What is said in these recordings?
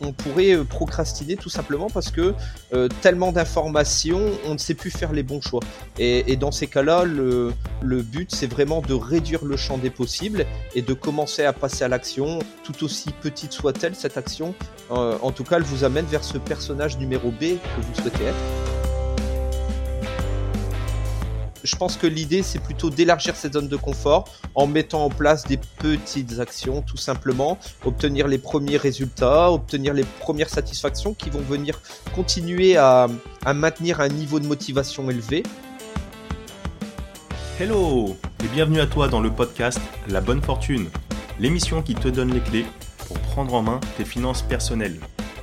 on pourrait euh, procrastiner tout simplement parce que euh, tellement d'informations, on ne sait plus faire les bons choix. Et, dans ces cas-là, le, but, c'est vraiment de réduire le champ des possibles et de commencer à passer à l'action, tout aussi petite soit-elle cette action. Euh, en tout cas, elle vous amène vers ce personnage numéro B que vous souhaitez être je pense que l'idée, c'est plutôt d'élargir cette zone de confort en mettant en place des petites actions, tout simplement, obtenir les premiers résultats, obtenir les premières satisfactions qui vont venir continuer à, maintenir un niveau de motivation élevé. Hello et bienvenue à toi dans le podcast La Bonne Fortune, l'émission qui te donne les clés pour prendre en main tes finances personnelles.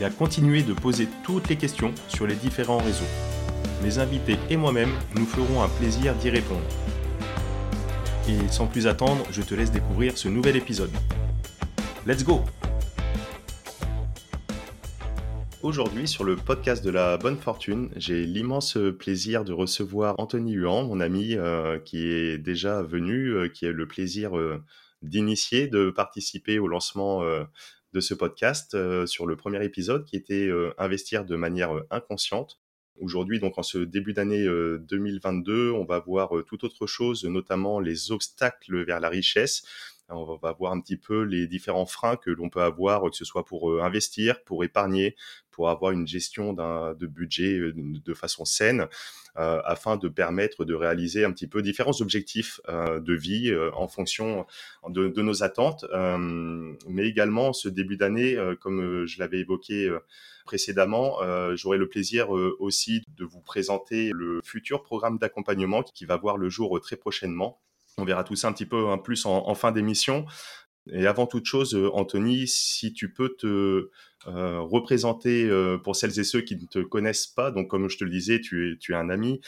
et à continuer de poser toutes les questions sur les différents réseaux. Mes invités et moi-même nous ferons un plaisir d'y répondre. Et sans plus attendre, je te laisse découvrir ce nouvel épisode. Let's go Aujourd'hui, sur le podcast de la bonne fortune, j'ai l'immense plaisir de recevoir Anthony Huan, mon ami euh, qui est déjà venu, euh, qui a le plaisir euh, d'initier, de participer au lancement de ce podcast sur le premier épisode qui était investir de manière inconsciente. Aujourd'hui, donc en ce début d'année 2022, euh, on va voir euh, tout autre chose, notamment les obstacles vers la richesse. On va voir un petit peu les différents freins que l'on peut avoir, que ce soit pour euh, investir, pour épargner, pour avoir une gestion de budget de façon saine, afin de permettre de réaliser un petit peu différents objectifs de vie en fonction de, nos attentes. mais également, ce début d'année, comme je l'avais évoqué précédemment, euh, j'aurai le plaisir euh, aussi de vous présenter le futur programme d'accompagnement qui va voir le jour euh, très prochainement. On verra tout ça un petit peu en plus en fin d'émission. Et avant toute chose, euh, Anthony, si tu peux te euh, représenter euh, pour celles et ceux qui ne te connaissent pas, donc comme je te le disais, tu es, tu es un ami,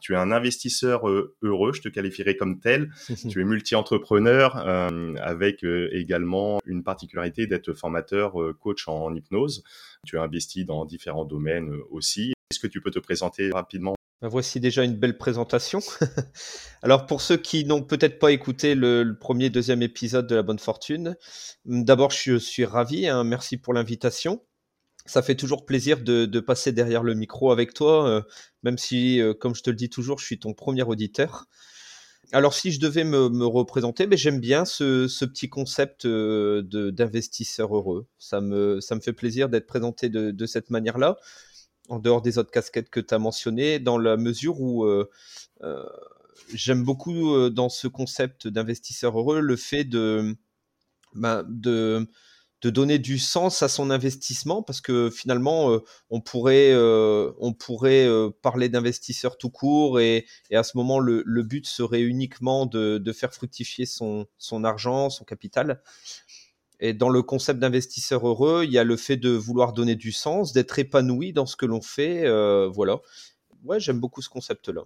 tu es un investisseur heureux, je te qualifierais comme tel, tu es multi-entrepreneur avec également une particularité d'être formateur coach en hypnose, tu as investi dans différents domaines aussi. Est-ce que tu peux te présenter rapidement? Voici déjà une belle présentation. Alors pour ceux qui n'ont peut-être pas écouté le, premier, deuxième épisode de La Bonne Fortune, d'abord je suis ravi, hein, merci pour l'invitation. Ça fait toujours plaisir de, passer derrière le micro avec toi, euh, même si, euh, comme je te le dis toujours, je suis ton premier auditeur. Alors si je devais me, représenter, mais j'aime bien ce, petit concept euh, d'investisseur heureux. Ça me, fait plaisir d'être présenté de cette manière-là en dehors des autres casquettes que tu as mentionnées, dans la mesure où euh, euh, j'aime beaucoup euh, dans ce concept d'investisseur heureux le fait de, ben, de, donner du sens à son investissement, parce que finalement, on pourrait, parler d'investisseur tout court, et, à ce moment, le, but serait uniquement de, faire fructifier son argent, son capital. Et dans le concept d'investisseur heureux, il y a le fait de vouloir donner du sens, d'être épanoui dans ce que l'on fait. Euh, voilà. Ouais, j'aime beaucoup ce concept-là.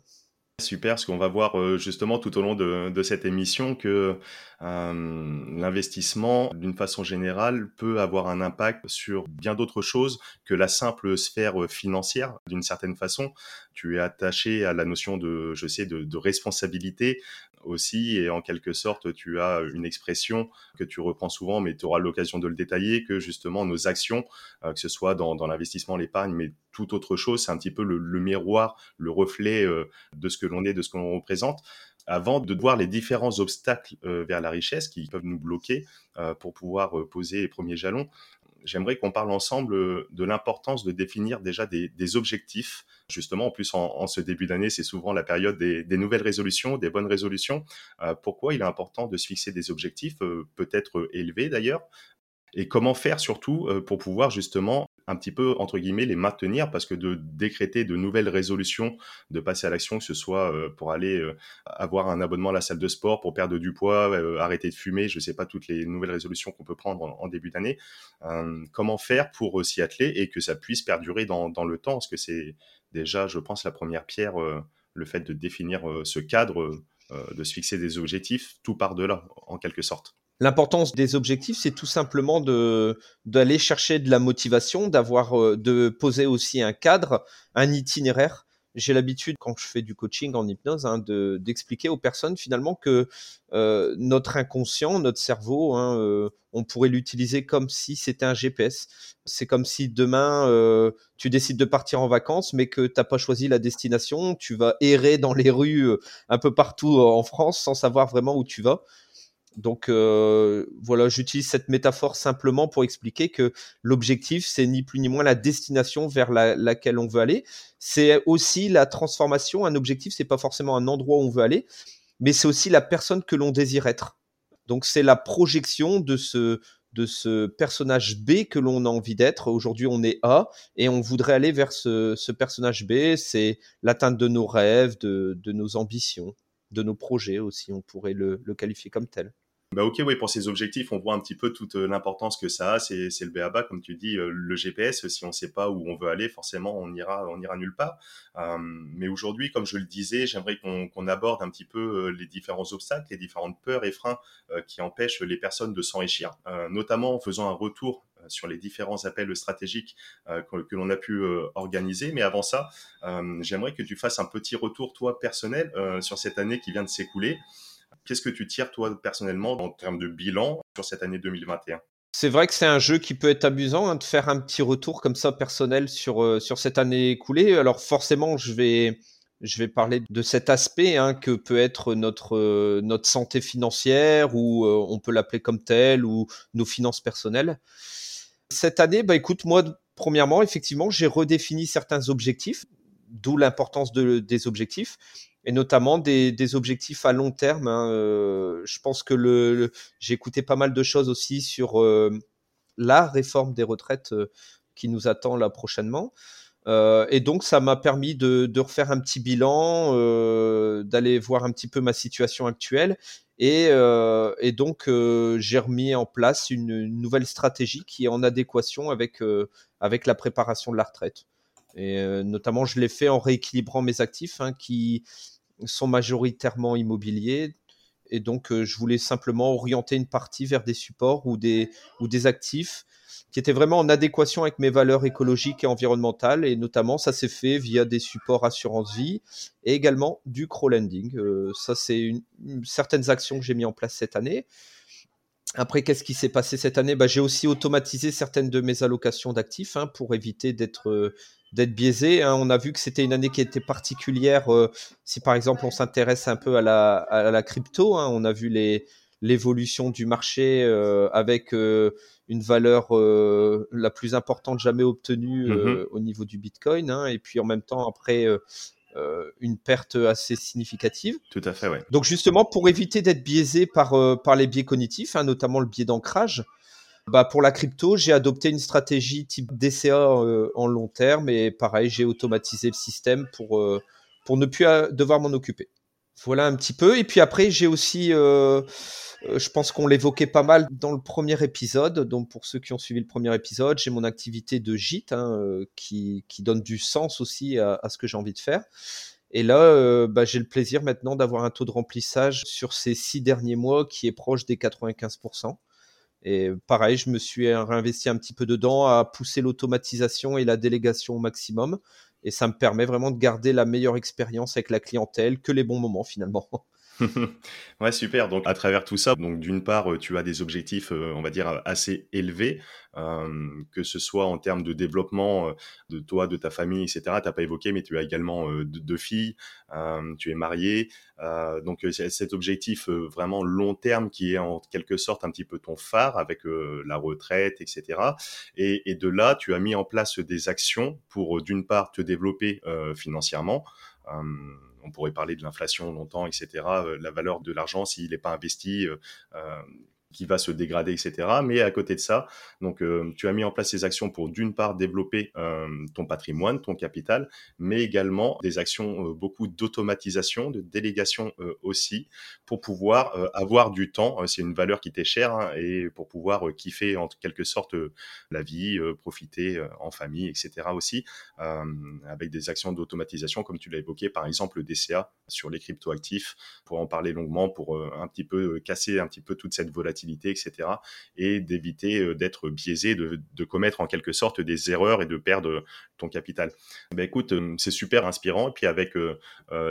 Super, parce qu'on va voir euh, justement tout au long de, cette émission que euh, l'investissement, d'une façon générale, peut avoir un impact sur bien d'autres choses que la simple sphère financière, d'une certaine façon. Tu es attaché à la notion de, je sais, de responsabilité, aussi, et en quelque sorte, tu as une expression que tu reprends souvent, mais tu auras l'occasion de le détailler, que justement nos actions, euh, que ce soit dans, l'investissement, l'épargne, mais toute autre chose, c'est un petit peu le, miroir, le reflet euh, de ce que l'on est, de ce qu'on représente. Avant de voir les différents obstacles euh, vers la richesse qui peuvent nous bloquer pour pouvoir poser les premiers jalons j'aimerais qu'on parle ensemble euh, de l'importance de définir déjà des, objectifs. Justement, en plus, en, ce début d'année, c'est souvent la période des, nouvelles résolutions, des bonnes résolutions. Euh, pourquoi il est important de se fixer des objectifs, euh, peut-être élevés d'ailleurs, et comment faire surtout pour pouvoir justement un petit peu, entre guillemets, les maintenir parce que de décréter de nouvelles résolutions, de passer à l'action, que ce soit euh, pour aller euh, avoir un abonnement à la salle de sport, pour perdre du poids, euh, arrêter de fumer, je sais pas, toutes les nouvelles résolutions qu'on peut prendre en, début d'année, comment faire pour s'y atteler et que ça puisse perdurer dans, dans le temps? Parce que c'est déjà, je pense, la première pierre, le fait de définir ce cadre, de se fixer des objectifs, tout par de là, en quelque sorte. L'importance des objectifs, c'est tout simplement de d'aller chercher de la motivation, d'avoir euh, de poser aussi un cadre, un itinéraire. J'ai l'habitude, quand je fais du coaching en hypnose, hein, de d'expliquer aux personnes finalement que euh, notre inconscient, notre cerveau, hein, euh, on pourrait l'utiliser comme si c'était un GPS. C'est comme si demain tu décides de partir en vacances, mais que t'as pas choisi la destination, tu vas errer dans les rues un peu partout en France sans savoir vraiment où tu vas. Donc euh, voilà, j'utilise cette métaphore simplement pour expliquer que l'objectif, c'est ni plus ni moins la destination vers laquelle on veut aller. C'est aussi la transformation. Un objectif, c'est pas forcément un endroit où on veut aller, mais c'est aussi la personne que l'on désire être. Donc c'est la projection de ce de ce personnage B que l'on a envie d'être. Aujourd'hui, on est A et on voudrait aller vers ce, personnage B. C'est l'atteinte de nos rêves, de, nos ambitions, de nos projets aussi. On pourrait le qualifier comme tel. Bah ok, oui, pour ces objectifs, on voit un petit peu toute euh, l'importance que ça a. C'est, c'est le BABA, comme tu dis, euh, le GPS. Si on ne sait pas où on veut aller, forcément, on ira, on ira nulle part. Euh, mais aujourd'hui, comme je le disais, j'aimerais qu'on, qu'on aborde un petit peu les différents obstacles, les différentes peurs et freins qui empêchent les personnes de s'enrichir, notamment en faisant un retour sur les différents appels stratégiques que, que, l'on a pu organiser. Mais avant ça, j'aimerais que tu fasses un petit retour, toi, personnel, sur cette année qui vient de s'écouler. Qu'est-ce que tu tires, toi, personnellement, en termes de bilan sur cette année 2021 c'est vrai que c'est un jeu qui peut être amusant hein, de faire un petit retour comme ça personnel sur, euh, sur cette année écoulée. Alors forcément, je vais, je vais parler de cet aspect hein, que peut être notre, euh, notre santé financière ou euh, on peut l'appeler comme tel ou nos finances personnelles. Cette année, bah écoute, moi, premièrement, effectivement, j'ai redéfini certains objectifs, d'où l'importance de, des objectifs et notamment des, objectifs à long terme. Hein. Euh, je pense que le, j'ai écouté pas mal de choses aussi sur euh, la réforme des retraites euh, qui nous attend là prochainement. et donc ça m'a permis de, refaire un petit bilan, d'aller voir un petit peu ma situation actuelle. Et, donc j'ai remis en place une, une, nouvelle stratégie qui est en adéquation avec, avec la préparation de la retraite. Et notamment, je l'ai fait en rééquilibrant mes actifs hein, qui, sont majoritairement immobiliers. Et donc, euh, je voulais simplement orienter une partie vers des supports ou des, ou des actifs qui étaient vraiment en adéquation avec mes valeurs écologiques et environnementales. Et notamment, ça s'est fait via des supports assurance vie et également du crowdlending. Euh, ça, c'est certaines actions que j'ai mis en place cette année. Après, qu'est-ce qui s'est passé cette année? Bah, J'ai aussi automatisé certaines de mes allocations d'actifs hein, pour éviter d'être euh, d'être biaisé. Hein. On a vu que c'était une année qui était particulière. Euh, si par exemple on s'intéresse un peu à la, à la crypto, hein, on a vu l'évolution du marché euh, avec euh, une valeur la plus importante jamais obtenue mm-hmm. au niveau du Bitcoin, hein, et puis en même temps après une perte assez significative. Tout à fait, ouais. Donc justement pour éviter d'être biaisé par par les biais cognitifs, notamment le biais d'ancrage. Bah pour la crypto, j'ai adopté une stratégie type DCA euh, en long terme et pareil, j'ai automatisé le système pour, euh, pour ne plus euh, devoir m'en occuper. Voilà un petit peu. Et puis après, j'ai aussi, je pense qu'on l'évoquait pas mal dans le premier épisode. Donc pour ceux qui ont suivi le premier épisode, j'ai mon activité de gîte hein, qui, qui, donne du sens aussi à, à ce que j'ai envie de faire. Et là, bah, j'ai le plaisir maintenant d'avoir un taux de remplissage sur ces six derniers mois qui est proche des 95%. Et pareil, je me suis réinvesti un petit peu dedans à pousser l'automatisation et la délégation au maximum. Et ça me permet vraiment de garder la meilleure expérience avec la clientèle que les bons moments finalement. ouais, super. Donc, à travers tout ça, donc d'une part, euh, tu as des objectifs, euh, on va dire, assez élevés, euh, que ce soit en termes de développement de toi, de ta famille, etc. Tu n'as pas évoqué, mais tu as également deux, filles, tu es marié. donc, cet objectif vraiment long terme qui est en quelque sorte un petit peu ton phare avec la retraite, etc. Et, et, de là, tu as mis en place des actions pour, d'une part, te développer financièrement on pourrait parler de l'inflation longtemps, etc. Euh, la valeur de l'argent, s'il n'est pas investi, euh, euh, qui va se dégrader, etc. Mais à côté de ça, donc euh, tu as mis en place ces actions pour d'une part développer euh, ton patrimoine, ton capital, mais également des actions beaucoup d'automatisation, de délégation aussi, pour pouvoir avoir du temps. c'est une valeur qui t'est chère hein, et pour pouvoir kiffer en quelque sorte la vie, profiter en famille, etc. aussi, avec des actions d'automatisation comme tu l'as évoqué, par exemple le DCA sur les cryptoactifs, pour en parler longuement, pour un petit peu casser un petit peu toute cette volatilité, Et d'éviter euh, d'être biaisé, de, commettre en quelque sorte des erreurs et de perdre ton capital. Ben écoute, euh, c'est super inspirant. Et puis avec euh,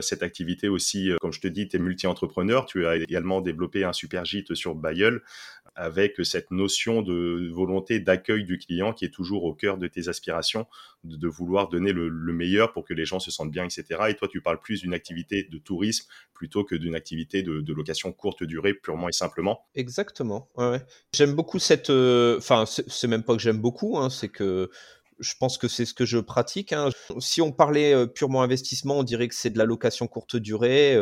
cette activité aussi, comme je te dis, tu es multi-entrepreneur, tu as également développé un super gîte sur Bayeul avec cette notion de volonté d'accueil du client qui est toujours au cœur de tes aspirations, de, vouloir donner le, meilleur pour que les gens se sentent bien, etc. Et toi, tu parles plus d'une activité de tourisme plutôt que d'une activité de, location courte durée, purement et simplement. Exactement. J'aime beaucoup cette. Euh, enfin, c'est même pas que j'aime beaucoup, hein, c'est que je pense que c'est ce que je pratique. Hein. Si on parlait euh, purement investissement, on dirait que c'est de la location courte durée.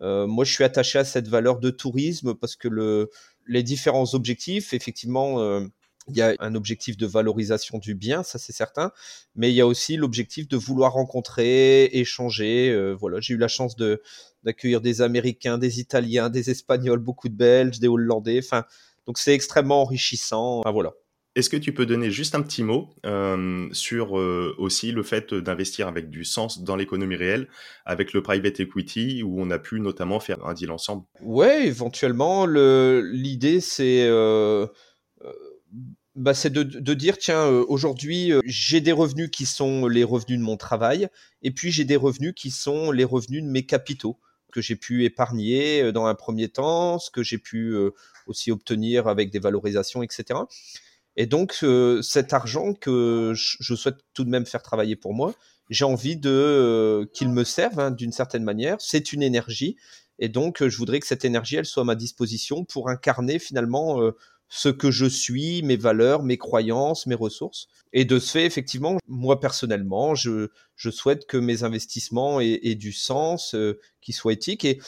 Euh, moi, je suis attaché à cette valeur de tourisme parce que le, les différents objectifs, effectivement, euh, il y a un objectif de valorisation du bien, ça c'est certain, mais il y a aussi l'objectif de vouloir rencontrer, échanger. Euh, voilà, j'ai eu la chance de d'accueillir des Américains, des Italiens, des Espagnols, beaucoup de Belges, des Hollandais. Enfin, donc c'est extrêmement enrichissant. Enfin, voilà. Est-ce que tu peux donner juste un petit mot euh, sur euh, aussi le fait d'investir avec du sens dans l'économie réelle, avec le private equity, où on a pu notamment faire un deal ensemble? Ouais, éventuellement. L'idée, c'est euh, bah, c'est de, de, dire, tiens, aujourd'hui, j'ai des revenus qui sont les revenus de mon travail, et puis j'ai des revenus qui sont les revenus de mes capitaux que j'ai pu épargner dans un premier temps, ce que j'ai pu aussi obtenir avec des valorisations, etc. Et donc, euh, cet argent que je souhaite tout de même faire travailler pour moi, j'ai envie de euh, qu'il me serve hein, d'une certaine manière. C'est une énergie. Et donc, je voudrais que cette énergie, elle soit à ma disposition pour incarner finalement euh, ce que je suis, mes valeurs, mes croyances, mes ressources. Et de ce fait, effectivement, moi personnellement, je, je souhaite que mes investissements aient, aient du sens, qu'ils soient éthiques. Et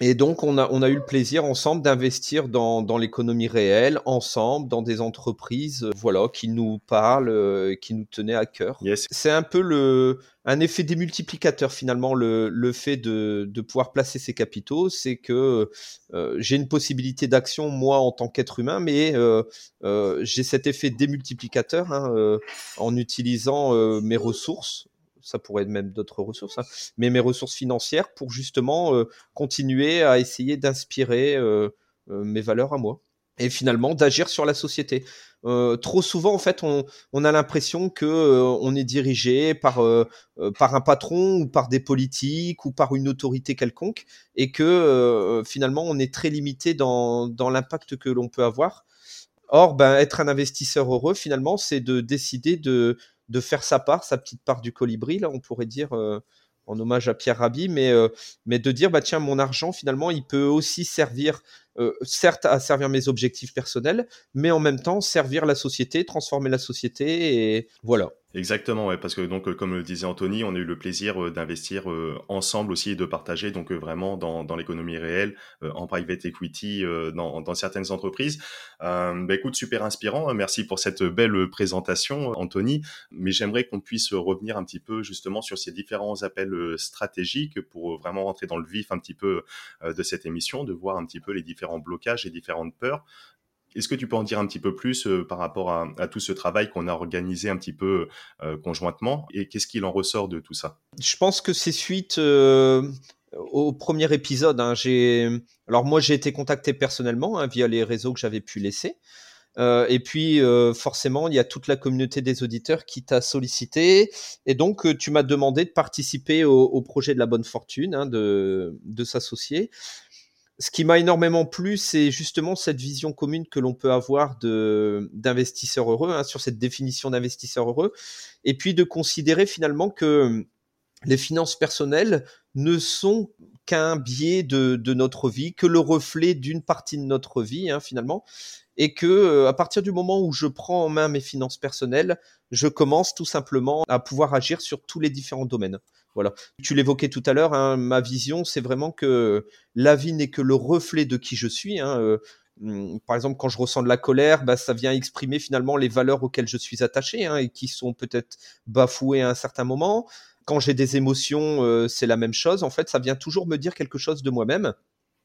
et donc, on a, on a eu le plaisir ensemble d'investir dans, dans l'économie réelle, ensemble, dans des entreprises, euh, voilà, qui nous parlent, euh, qui nous tenaient à cœur. C'est un peu le, un effet démultiplicateur finalement, le, le fait de, de pouvoir placer ces capitaux, c'est que euh, j'ai une possibilité d'action moi en tant qu'être humain, mais j'ai cet effet démultiplicateur hein, en utilisant mes ressources ça pourrait être même d'autres ressources, hein. mais mes ressources financières pour justement euh, continuer à essayer d'inspirer euh, euh, mes valeurs à moi et finalement d'agir sur la société. trop souvent, en fait, on, a l'impression que on est dirigé par par un patron ou par des politiques ou par une autorité quelconque, et que finalement, on est très limité dans, dans l'impact que l'on peut avoir. Or, ben, être un investisseur heureux, finalement, c'est de décider de de faire sa part, sa petite part du colibri, là, on pourrait dire, euh, en hommage à Pierre Rabhi, mais, euh, mais de dire, bah tiens, mon argent, finalement, il peut aussi servir, euh, certes, à servir mes objectifs personnels, mais en même temps, servir la société, transformer la société, et voilà. Exactement, ouais, parce que donc, comme le disait Anthony, on a eu le plaisir euh, d'investir euh, ensemble aussi et de partager donc euh, vraiment dans, dans l'économie réelle, en private equity, dans, dans certaines entreprises. bah, écoute, super inspirant. Merci pour cette belle présentation, Anthony. Mais j'aimerais qu'on puisse revenir un petit peu justement sur ces différents appels stratégiques pour vraiment rentrer dans le vif un petit peu de cette émission, de voir un petit peu les différents blocages et différentes peurs. Est-ce que tu peux en dire un petit peu plus euh, par rapport à, tout ce travail qu'on a organisé un petit peu euh, conjointement et qu'est-ce qu'il en ressort de tout ça? Je pense que c'est suite euh, au premier épisode. Hein. Alors moi j'ai été contacté personnellement hein, via les réseaux que j'avais pu laisser. et puis forcément il y a toute la communauté des auditeurs qui t'a sollicité et donc tu m'as demandé de participer au, projet de la bonne fortune, hein, de, de s'associer ce qui m'a énormément plu, c'est justement cette vision commune que l'on peut avoir de d'investisseurs heureux, hein, sur cette définition d'investisseur heureux, et puis de considérer finalement que les finances personnelles ne sont qu'un biais de, de, notre vie, que le reflet d'une partie de notre vie hein, finalement, et que euh, à partir du moment où je prends en main mes finances personnelles, je commence tout simplement à pouvoir agir sur tous les différents domaines. Voilà. Tu l'évoquais tout à l'heure, hein, ma vision, c'est vraiment que la vie n'est que le reflet de qui je suis. Hein, euh, Hum, par exemple, quand je ressens de la colère, bah, ça vient exprimer finalement les valeurs auxquelles je suis attaché hein, et qui sont peut-être bafouées à un certain moment. Quand j'ai des émotions, euh, c'est la même chose. En fait, ça vient toujours me dire quelque chose de moi-même.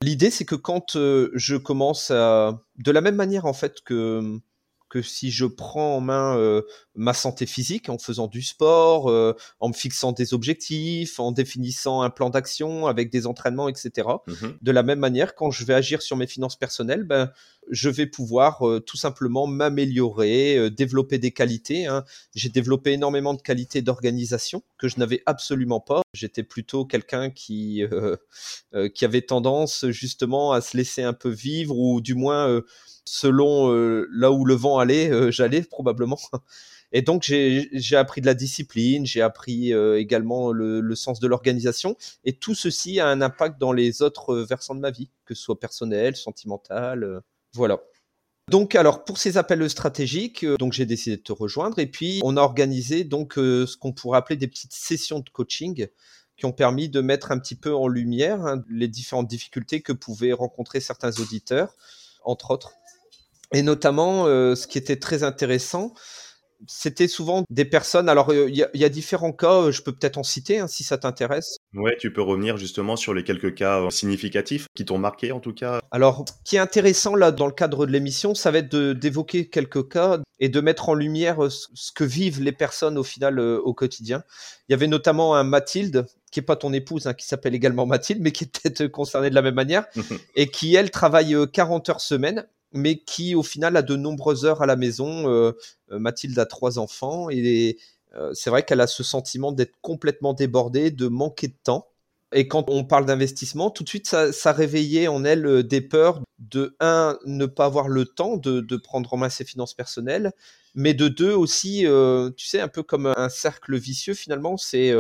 L'idée, c'est que quand euh, je commence à, de la même manière en fait que que si je prends en main euh, ma santé physique en faisant du sport, euh, en me fixant des objectifs, en définissant un plan d'action avec des entraînements, etc. Mmh de la même manière, quand je vais agir sur mes finances personnelles, ben, je vais pouvoir euh, tout simplement m'améliorer, développer des qualités. Hein. J'ai développé énormément de qualités d'organisation que je n'avais absolument pas. J'étais plutôt quelqu'un qui, qui avait tendance justement à se laisser un peu vivre ou du moins selon euh, là où le vent allait, euh, j'allais probablement. Et donc j'ai appris de la discipline, j'ai appris euh, également le, sens de l'organisation, et tout ceci a un impact dans les autres versants de ma vie, que ce soit personnel, sentimental, voilà. Donc alors pour ces appels stratégiques, donc j'ai décidé de te rejoindre, et puis on a organisé donc ce qu'on pourrait appeler des petites sessions de coaching qui ont permis de mettre un petit peu en lumière hein, les différentes difficultés que pouvaient rencontrer certains auditeurs, entre autres. Et notamment, euh, ce qui était très intéressant, c'était souvent des personnes. Alors, euh, il y, a différents cas. Euh, je peux peut-être en citer hein, si ça t'intéresse. Ouais, tu peux revenir justement sur les quelques cas significatifs qui t'ont marqué en tout cas. Alors, ce qui est intéressant là dans le cadre de l'émission, ça va être d'évoquer quelques cas et de mettre en lumière ce que vivent les personnes au final au quotidien. Il y avait notamment un Mathilde qui est pas ton épouse, hein, qui s'appelle également Mathilde, mais qui est peut-être concernée de la même manière, et qui, elle, travaille 40 heures semaine mais qui au final a de nombreuses heures à la maison. Euh, euh, Mathilde a trois enfants et euh, c'est vrai qu'elle a ce sentiment d'être complètement débordée, de manquer de temps. Et quand on parle d'investissement, tout de suite, ça, réveillait en elle des peurs de, un, ne pas avoir le temps de, prendre en main ses finances personnelles, mais de deux aussi, tu sais, un peu comme un cercle vicieux finalement, c'est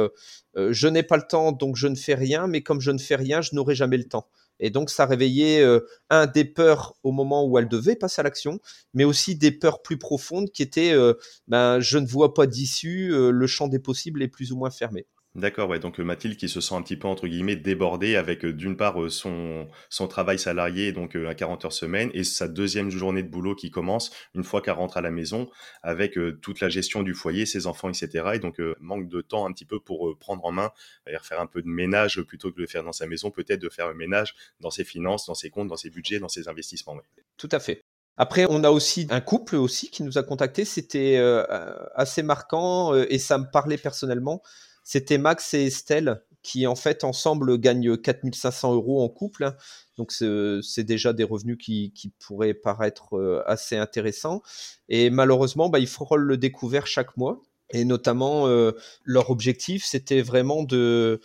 je n'ai pas le temps, donc je ne fais rien, mais comme je ne fais rien, je n'aurai jamais le temps. Et donc, ça réveillait euh, un des peurs au moment où elle devait passer à l'action, mais aussi des peurs plus profondes qui étaient euh, ben, je ne vois pas d'issue, euh, le champ des possibles est plus ou moins fermé. D'accord, ouais. Donc Mathilde qui se sent un petit peu entre guillemets débordée avec d'une part son son travail salarié donc à 40 heures semaine et sa deuxième journée de boulot qui commence une fois qu'elle rentre à la maison avec toute la gestion du foyer, ses enfants, etc. Et donc manque de temps un petit peu pour prendre en main, faire un peu de ménage plutôt que de le faire dans sa maison, peut-être de faire un ménage dans ses finances, dans ses comptes, dans ses budgets, dans ses investissements. Tout à fait. Après, on a aussi un couple aussi qui nous a contacté. C'était assez marquant et ça me parlait personnellement c'était Max et Estelle qui en fait ensemble gagnent 4500 euros en couple. Donc c'est déjà des revenus qui, pourraient paraître euh, assez intéressants. Et malheureusement, bah, ils frôlent le découvert chaque mois. Et notamment, euh, leur objectif, c'était vraiment de...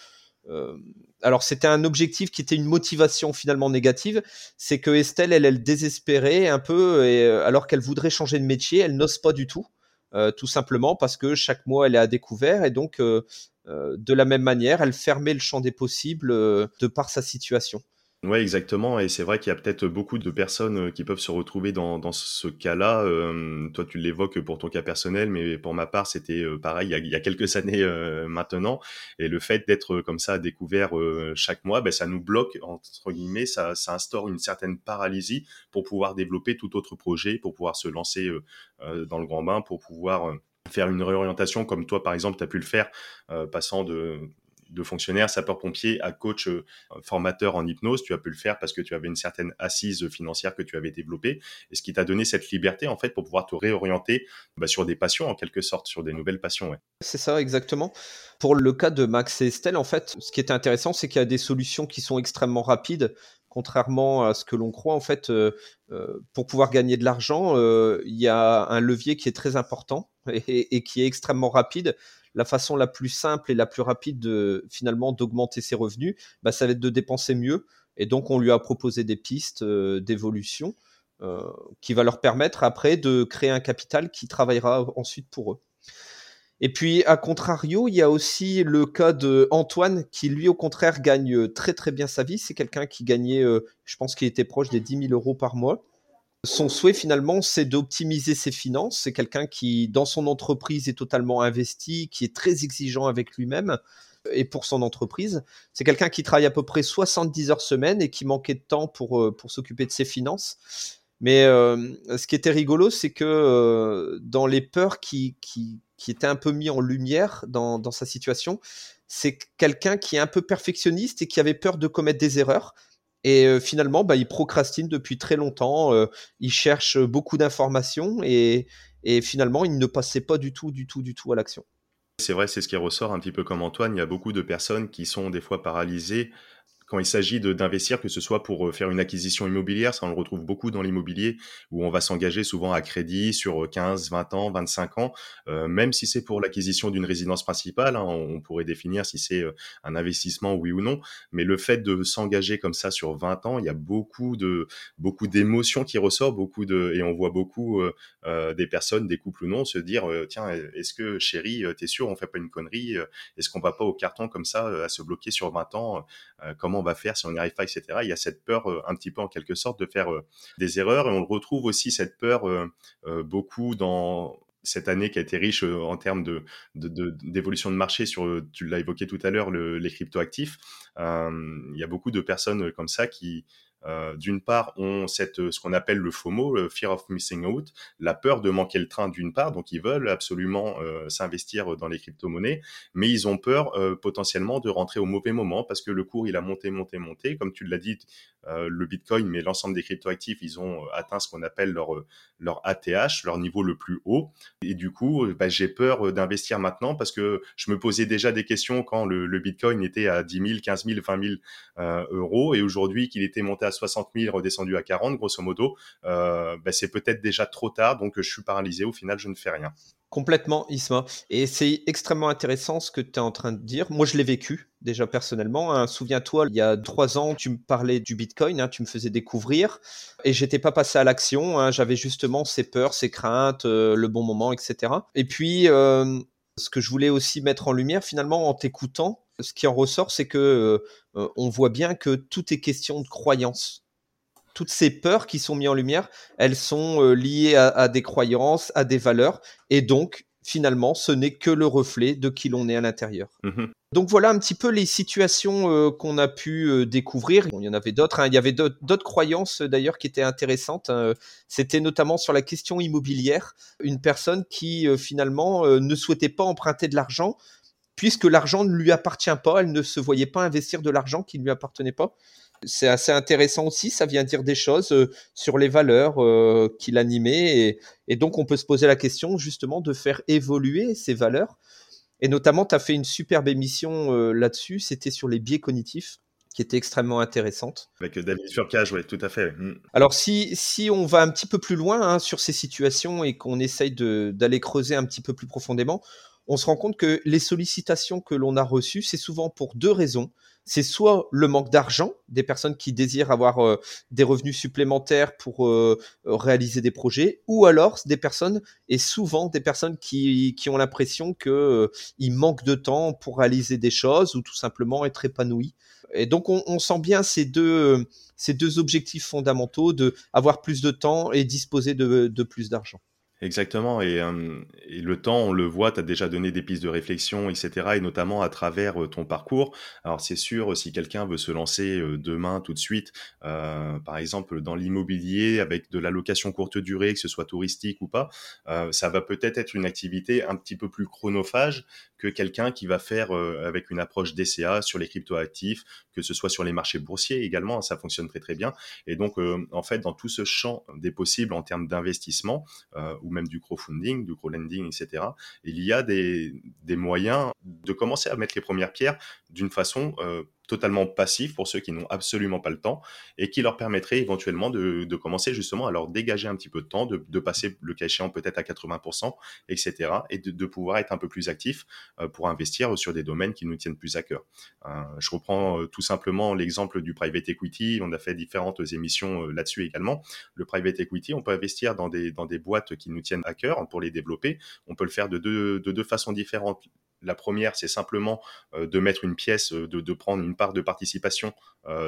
Euh, alors c'était un objectif qui était une motivation finalement négative, c'est que Estelle, elle, elle désespérait un peu, et, alors qu'elle voudrait changer de métier, elle n'ose pas du tout. Euh, tout simplement parce que chaque mois elle est à découvert et donc euh, euh, de la même manière elle fermait le champ des possibles de par sa situation. Ouais, exactement. Et c'est vrai qu'il y a peut-être beaucoup de personnes qui peuvent se retrouver dans, dans ce cas-là. toi, tu l'évoques pour ton cas personnel, mais pour ma part, c'était pareil il y, a, quelques années maintenant. Et le fait d'être comme ça découvert chaque mois, ben, ça nous bloque, entre guillemets, ça, ça instaure une certaine paralysie pour pouvoir développer tout autre projet, pour pouvoir se lancer dans le grand bain, pour pouvoir faire une réorientation comme toi, par exemple, tu as pu le faire, passant de de fonctionnaire, sapeur-pompier à coach euh, formateur en hypnose. Tu as pu le faire parce que tu avais une certaine assise financière que tu avais développée et ce qui t'a donné cette liberté en fait pour pouvoir te réorienter bah, sur des passions en quelque sorte, sur des nouvelles passions. C'est ça exactement. Pour le cas de Max et Estelle, en fait, ce qui est intéressant, c'est qu'il y a des solutions qui sont extrêmement rapides contrairement à ce que l'on croit, en fait, euh, euh, pour pouvoir gagner de l'argent, il y a un levier qui est très important et, qui est extrêmement rapide la façon la plus simple et la plus rapide de finalement d'augmenter ses revenus, bah, ça va être de dépenser mieux. Et donc on lui a proposé des pistes euh, d'évolution euh, qui va leur permettre après de créer un capital qui travaillera ensuite pour eux. Et puis, à contrario, il y a aussi le cas de Antoine qui, lui, au contraire, gagne très très bien sa vie. C'est quelqu'un qui gagnait, euh, je pense qu'il était proche des 10 000 euros par mois. Son souhait finalement, c'est d'optimiser ses finances. C'est quelqu'un qui, dans son entreprise, est totalement investi, qui est très exigeant avec lui-même. et pour son entreprise. C'est quelqu'un qui travaille à peu près 70 heures semaine et qui manquait de temps pour, pour s'occuper de ses finances. Mais ce qui était rigolo, c'est que dans les peurs qui, qui, qui étaient un peu mis en lumière dans, dans sa situation, c'est quelqu'un qui est un peu perfectionniste et qui avait peur de commettre des erreurs. Et finalement, bah, il procrastine depuis très longtemps. il cherche beaucoup d'informations et, et finalement, il ne passait pas du tout, du tout, du tout à l'action. C'est vrai, c'est ce qui ressort un petit peu comme Antoine. Il y a beaucoup de personnes qui sont des fois paralysées quand il s'agit d'investir, que ce soit pour euh, faire une acquisition immobilière, ça on le retrouve beaucoup dans l'immobilier, où on va s'engager souvent à crédit sur 15, 20 ans, 25 ans, euh, même si c'est pour l'acquisition d'une résidence principale, hein, on pourrait définir si c'est euh, un investissement oui ou non, mais le fait de s'engager comme ça sur 20 ans, il y a beaucoup de beaucoup d'émotions qui ressortent, beaucoup de et on voit beaucoup euh, des personnes, des couples ou non, se dire tiens, est-ce que chérie, t'es sûr on fait pas une connerie, est-ce qu'on va pas au carton comme ça à se bloquer sur 20 ans, comment on va faire si on n'y arrive pas, etc. Il y a cette peur euh, un petit peu en quelque sorte de faire euh, des erreurs et on le retrouve aussi cette peur euh, beaucoup dans cette année qui a été riche en termes de, d'évolution de, marché sur, tu l'as évoqué tout à l'heure, les cryptoactifs. il y a beaucoup de personnes comme ça qui, euh, d'une part, ont cette, euh, ce qu'on appelle le FOMO, le Fear of Missing Out, la peur de manquer le train d'une part, donc ils veulent absolument euh, s'investir dans les crypto-monnaies, mais ils ont peur potentiellement de rentrer au mauvais moment parce que le cours, il a monté, monté, monté. Comme tu l'as dit, le Bitcoin, mais l'ensemble des crypto-actifs, ils ont atteint ce qu'on appelle leur, ATH, leur niveau le plus haut. Et du coup, bah, j'ai peur d'investir maintenant parce que je me posais déjà des questions quand le, Bitcoin était à 10 000, 15 000, 20 000 euros et aujourd'hui qu'il était monté à 60 000, redescendu à 40, grosso modo, euh, bah, c'est peut-être déjà trop tard, donc je suis paralysé. Au final, je ne fais rien. Complètement, Isma. Et c'est extrêmement intéressant ce que tu es en train de dire. Moi, je l'ai vécu déjà personnellement. Hein. Souviens-toi, il y a trois ans, tu me parlais du Bitcoin, hein, tu me faisais découvrir, et j'étais pas passé à l'action. Hein. J'avais justement ces peurs, ces craintes, euh, le bon moment, etc. Et puis, euh, ce que je voulais aussi mettre en lumière, finalement, en t'écoutant, ce qui en ressort, c'est que euh, on voit bien que tout est question de croyance. Toutes ces peurs qui sont mises en lumière, elles sont euh, liées à, des croyances, à des valeurs, et donc finalement, ce n'est que le reflet de qui l'on est à l'intérieur. Mmh donc voilà un petit peu les situations euh, qu'on a pu découvrir. il y en avait d'autres. Hein. Il y avait d'autres croyances d'ailleurs qui étaient intéressantes. Hein. C'était notamment sur la question immobilière. Une personne qui finalement ne souhaitait pas emprunter de l'argent puisque l'argent ne lui appartient pas, elle ne se voyait pas investir de l'argent qui ne lui appartenait pas. C'est assez intéressant aussi, ça vient dire des choses euh, sur les valeurs euh, qui l'animaient, et, donc on peut se poser la question justement de faire évoluer ces valeurs. Et notamment, tu as fait une superbe émission euh, là-dessus, c'était sur les biais cognitifs qui était extrêmement intéressante. Avec David Furcage, oui, tout à fait. Mm. Alors, si, si on va un petit peu plus loin hein, sur ces situations et qu'on essaye d'aller creuser un petit peu plus profondément, on se rend compte que les sollicitations que l'on a reçues, c'est souvent pour deux raisons. C'est soit le manque d'argent, des personnes qui désirent avoir euh, des revenus supplémentaires pour euh, réaliser des projets, ou alors des personnes, et souvent des personnes qui, ont l'impression qu'ils euh, manquent de temps pour réaliser des choses ou tout simplement être épanouis. Et donc on, sent bien ces deux, ces deux objectifs fondamentaux de avoir plus de temps et disposer de plus d'argent. Exactement, et, le temps, on le voit, tu as déjà donné des pistes de réflexion, etc., et notamment à travers ton parcours. Alors c'est sûr, si quelqu'un veut se lancer demain, tout de suite, euh, par exemple dans l'immobilier, avec de la location courte durée, que ce soit touristique ou pas, euh, ça va peut-être être une activité un petit peu plus chronophage que quelqu'un qui va faire avec une approche DCA sur les cryptoactifs, que ce soit sur les marchés boursiers également, ça fonctionne très très bien. Et donc, en fait, dans tout ce champ des possibles en termes d'investissement, ou même du crowdfunding, du crowdlending, etc., il y a des, moyens de commencer à mettre les premières pierres d'une façon euh, totalement passif pour ceux qui n'ont absolument pas le temps et qui leur permettrait éventuellement de, commencer justement à leur dégager un petit peu de temps, de, de passer le cas échéant peut-être à 80%, etc. et de, de, pouvoir être un peu plus actif euh, pour investir sur des domaines qui nous tiennent plus à cœur. Euh, je reprends euh, tout simplement l'exemple du private equity. On a fait différentes émissions là-dessus également. Le private equity, on peut investir dans des, dans des boîtes qui nous tiennent à cœur pour les développer. On peut le faire de deux, de deux façons différentes la première, c'est simplement de mettre une pièce, de, de, prendre une part de participation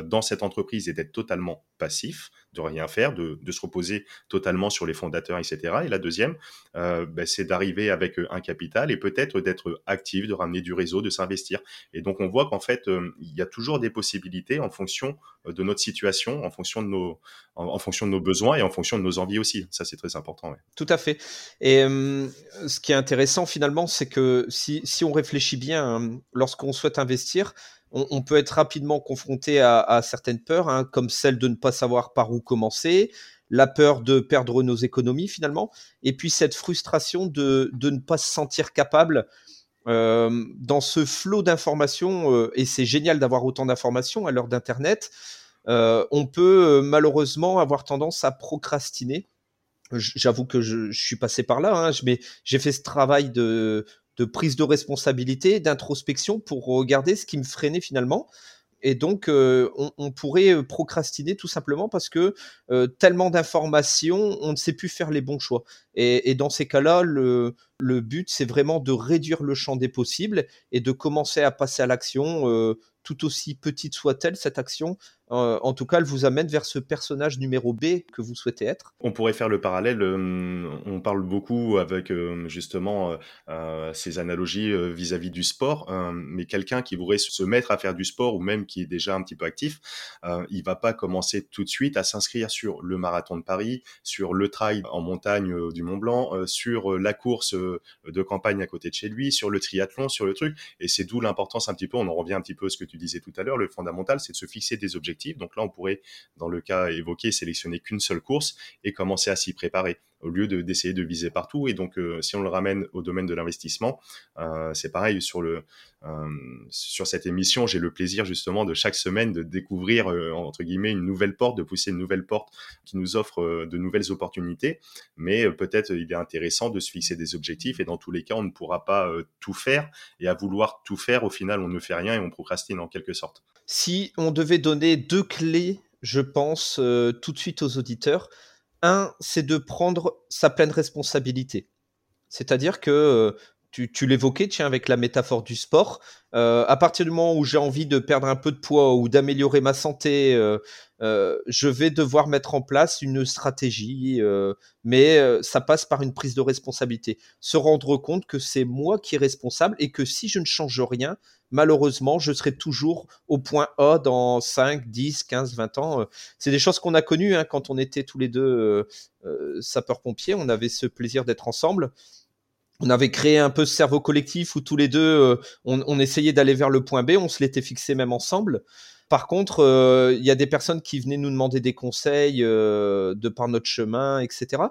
dans cette entreprise et d'être totalement passif, de rien faire, de, de, se reposer totalement sur les fondateurs, etc. Et la deuxième, ben, c'est d'arriver avec un capital et peut-être d'être actif, de ramener du réseau, de s'investir. Et donc on voit qu'en fait, il y a toujours des possibilités en fonction de notre situation, en fonction de nos, en, fonction de nos besoins et en fonction de nos envies aussi. Ça, c'est très important. Tout à fait. Et ce qui est intéressant finalement, c'est que si, si, on réfléchit bien, hein, lorsqu'on souhaite investir, on, peut être rapidement confronté à, certaines peurs, hein, comme celle de ne pas savoir par où commencer, la peur de perdre nos économies finalement, et puis cette frustration de, de ne pas se sentir capable euh, dans ce flot d'informations, euh, et c'est génial d'avoir autant d'informations à l'heure d'Internet, euh, on peut malheureusement avoir tendance à procrastiner. J'avoue que je, suis passé par là, hein, mais j'ai fait ce travail de, de prise de responsabilité, d'introspection pour regarder ce qui me freinait finalement. Et donc, on, pourrait procrastiner tout simplement parce que tellement d'informations, on ne sait plus faire les bons choix. Et, dans ces cas-là, le, le but, c'est vraiment de réduire le champ des possibles et de commencer à passer à l'action, tout aussi petite soit-elle, cette action, euh, en tout cas, elle vous amène vers ce personnage numéro B que vous souhaitez être. On pourrait faire le parallèle. Euh, on parle beaucoup avec euh, justement ces analogies vis-à-vis du sport, mais quelqu'un qui voudrait se mettre à faire du sport ou même qui est déjà un petit peu actif, il va pas commencer tout de suite à s'inscrire sur le marathon de Paris, sur le trail en montagne du Mont Blanc, sur la course de campagne à côté de chez lui, sur le triathlon, sur le truc. Et c'est d'où l'importance un petit peu. On en revient un petit peu à ce que tu disais tout à l'heure. Le fondamental, c'est de se fixer des objectifs donc là, on pourrait, dans le cas évoqué, sélectionner qu'une seule course et commencer à s'y préparer au lieu d'essayer de, viser partout. Et donc, euh, si on le ramène au domaine de l'investissement, euh, c'est pareil sur le euh, sur cette émission, j'ai le plaisir justement de chaque semaine de découvrir entre guillemets une nouvelle porte, de pousser une nouvelle porte qui nous offre de nouvelles opportunités. Mais peut-être il est intéressant de se fixer des objectifs et dans tous les cas, on ne pourra pas tout faire et à vouloir tout faire, au final, on ne fait rien et on procrastine en quelque sorte. Si on devait donner deux clés, je pense tout de suite aux auditeurs, un, c'est de prendre sa pleine responsabilité. C'est-à-dire que euh, tu, l'évoquais, tiens, avec la métaphore du sport. Euh, à partir du moment où j'ai envie de perdre un peu de poids ou d'améliorer ma santé, euh, je vais devoir mettre en place une stratégie, mais ça passe par une prise de responsabilité. Se rendre compte que c'est moi qui est responsable et que si je ne change rien, malheureusement, je serai toujours au point A dans 5, 10, 15, 20 ans. C'est des choses qu'on a connues hein, quand on était tous les deux euh, euh, sapeurs-pompiers. On avait ce plaisir d'être ensemble. On avait créé un peu ce cerveau collectif où tous les deux, euh, on, on, essayait d'aller vers le point B. On se l'était fixé même ensemble. Par contre, euh, il y a des personnes qui venaient nous demander des conseils euh, de par notre chemin, etc.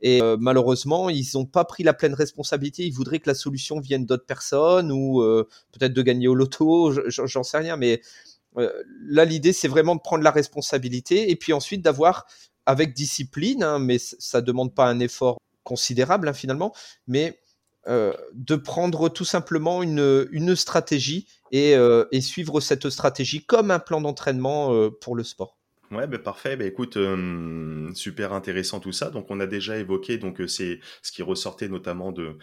Et euh, malheureusement, ils n'ont pas pris la pleine responsabilité. Ils voudraient que la solution vienne d'autres personnes ou peut-être de gagner au loto, j'en sais rien. Mais là, l'idée, c'est vraiment de prendre la responsabilité et puis ensuite d'avoir, avec discipline, hein, mais ça demande pas un effort considérable hein, finalement, mais euh, de prendre tout simplement une, stratégie et, euh, et, suivre cette stratégie comme un plan d'entraînement euh, pour le sport. Ouais, ben parfait. Ben écoute, super intéressant tout ça. Donc on a déjà évoqué donc c'est ce qui ressortait notamment de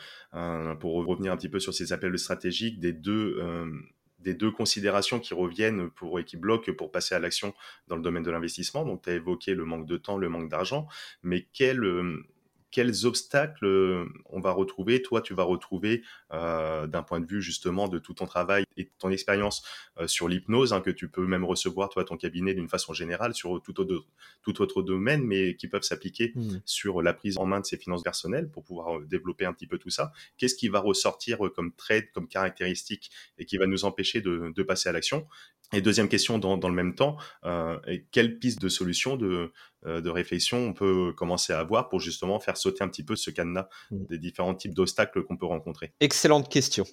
pour revenir un petit peu sur ces appels stratégiques des deux des deux considérations qui reviennent pour et qui bloquent pour passer à l'action dans le domaine de l'investissement. Donc tu as évoqué le manque de temps, le manque d'argent, mais quel quels obstacles euh, on va retrouver, toi tu vas retrouver euh, d'un point de vue justement de tout ton travail et ton expérience euh, sur l'hypnose, hein, que tu peux même recevoir toi ton cabinet d'une façon générale sur tout autre, tout autre domaine, mais qui peuvent s'appliquer mmh. sur la prise en main de ses finances personnelles pour pouvoir développer un petit peu tout ça. Qu'est-ce qui va ressortir comme trait, comme caractéristique et qui va nous empêcher de, de passer à l'action? Et deuxième question dans, dans le même temps, euh, quelle piste de solution, de, de réflexion on peut commencer à avoir pour justement faire sauter un petit peu ce cadenas mmh. des différents types d'obstacles qu'on peut rencontrer Excellente question.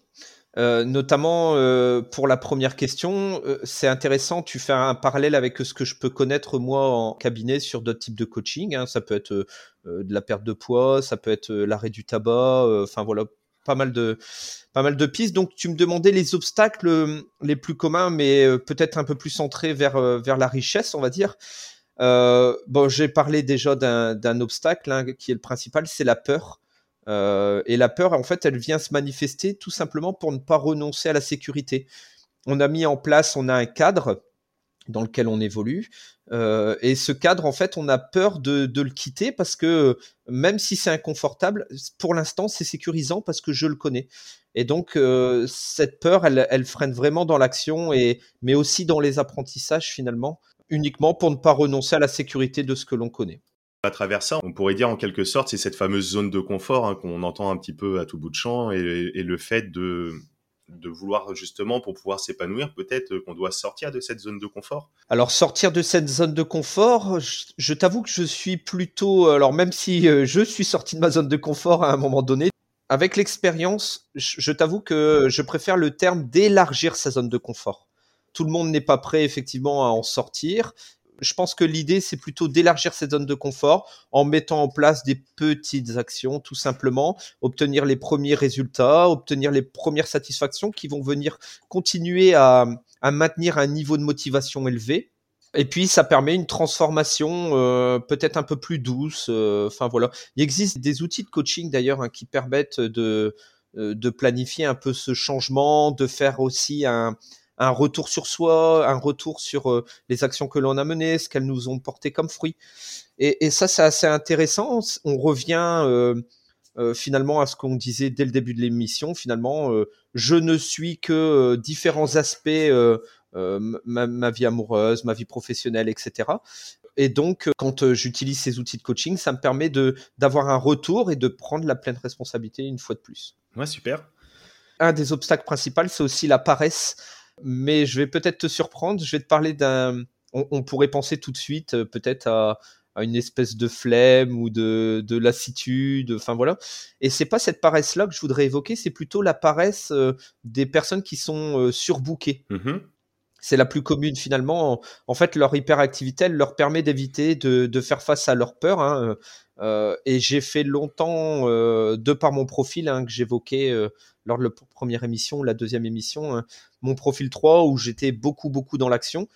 Euh, notamment euh, pour la première question, euh, c'est intéressant, tu fais un parallèle avec ce que je peux connaître moi en cabinet sur d'autres types de coaching. Hein. Ça peut être de la perte de poids, ça peut être l'arrêt du tabac, enfin voilà, pas mal de pas mal de pistes. Donc tu me demandais les obstacles euh, les plus communs, mais euh, peut-être un peu plus centrés vers euh, vers la richesse, on va dire. Bon, j'ai parlé déjà d'un obstacle hein, qui est le principal, c'est la peur. et la peur, en fait, elle vient se manifester tout simplement pour ne pas renoncer à la sécurité. On a mis en place, on a un cadre dans lequel on évolue. Euh, et ce cadre, en fait, on a peur de, de le quitter parce que même si c'est inconfortable, pour l'instant, c'est sécurisant parce que je le connais. Et donc, euh, cette peur, elle, elle, freine vraiment dans l'action, et mais aussi dans les apprentissages finalement, uniquement pour ne pas renoncer à la sécurité de ce que l'on connaît. À travers ça, on pourrait dire en quelque sorte, c'est cette fameuse zone de confort hein, qu'on entend un petit peu à tout bout de champ, et, et le fait de de vouloir justement pour pouvoir s'épanouir, peut-être qu'on doit sortir de cette zone de confort Alors sortir de cette zone de confort, je, t'avoue que je suis plutôt, alors même si euh, je suis sorti de ma zone de confort à un moment donné, avec l'expérience, je, t'avoue que je préfère le terme d'élargir sa zone de confort. Tout le monde n'est pas prêt effectivement à en sortir je pense que l'idée, c'est plutôt d'élargir cette zone de confort en mettant en place des petites actions, tout simplement, obtenir les premiers résultats, obtenir les premières satisfactions qui vont venir continuer à, maintenir un niveau de motivation élevé. Et puis, ça permet une transformation euh, peut-être un peu plus douce. Euh, enfin, voilà. Il existe des outils de coaching, d'ailleurs, hein, qui permettent euh, de planifier un peu ce changement, de faire aussi un, un retour sur soi, un retour sur euh, les actions que l'on a menées, ce qu'elles nous ont porté comme fruits. Et, ça, c'est assez intéressant. On revient euh, euh, finalement à ce qu'on disait dès le début de l'émission. Finalement, je ne suis que différents aspects, ma, ma, vie amoureuse, ma vie professionnelle, etc. Et donc, quand j'utilise ces outils de coaching, ça me permet de d'avoir un retour et de prendre la pleine responsabilité une fois de plus. Ouais, super. Un des obstacles principaux, c'est aussi la paresse mais je vais peut-être te surprendre. Je vais te parler d'un. On, pourrait penser tout de suite euh, peut-être à, une espèce de flemme ou de, lassitude. Enfin voilà. Et c'est pas cette paresse-là que je voudrais évoquer. C'est plutôt la paresse euh, des personnes qui sont euh, surbookées. Mmh c'est la plus commune finalement. En, fait, leur hyperactivité, elle leur permet d'éviter de, faire face à leur peur. Hein. et j'ai fait longtemps, de par mon profil hein, que j'évoquais lors de la première émission, la deuxième émission, hein, mon profil 3 où j'étais beaucoup, beaucoup dans l'action.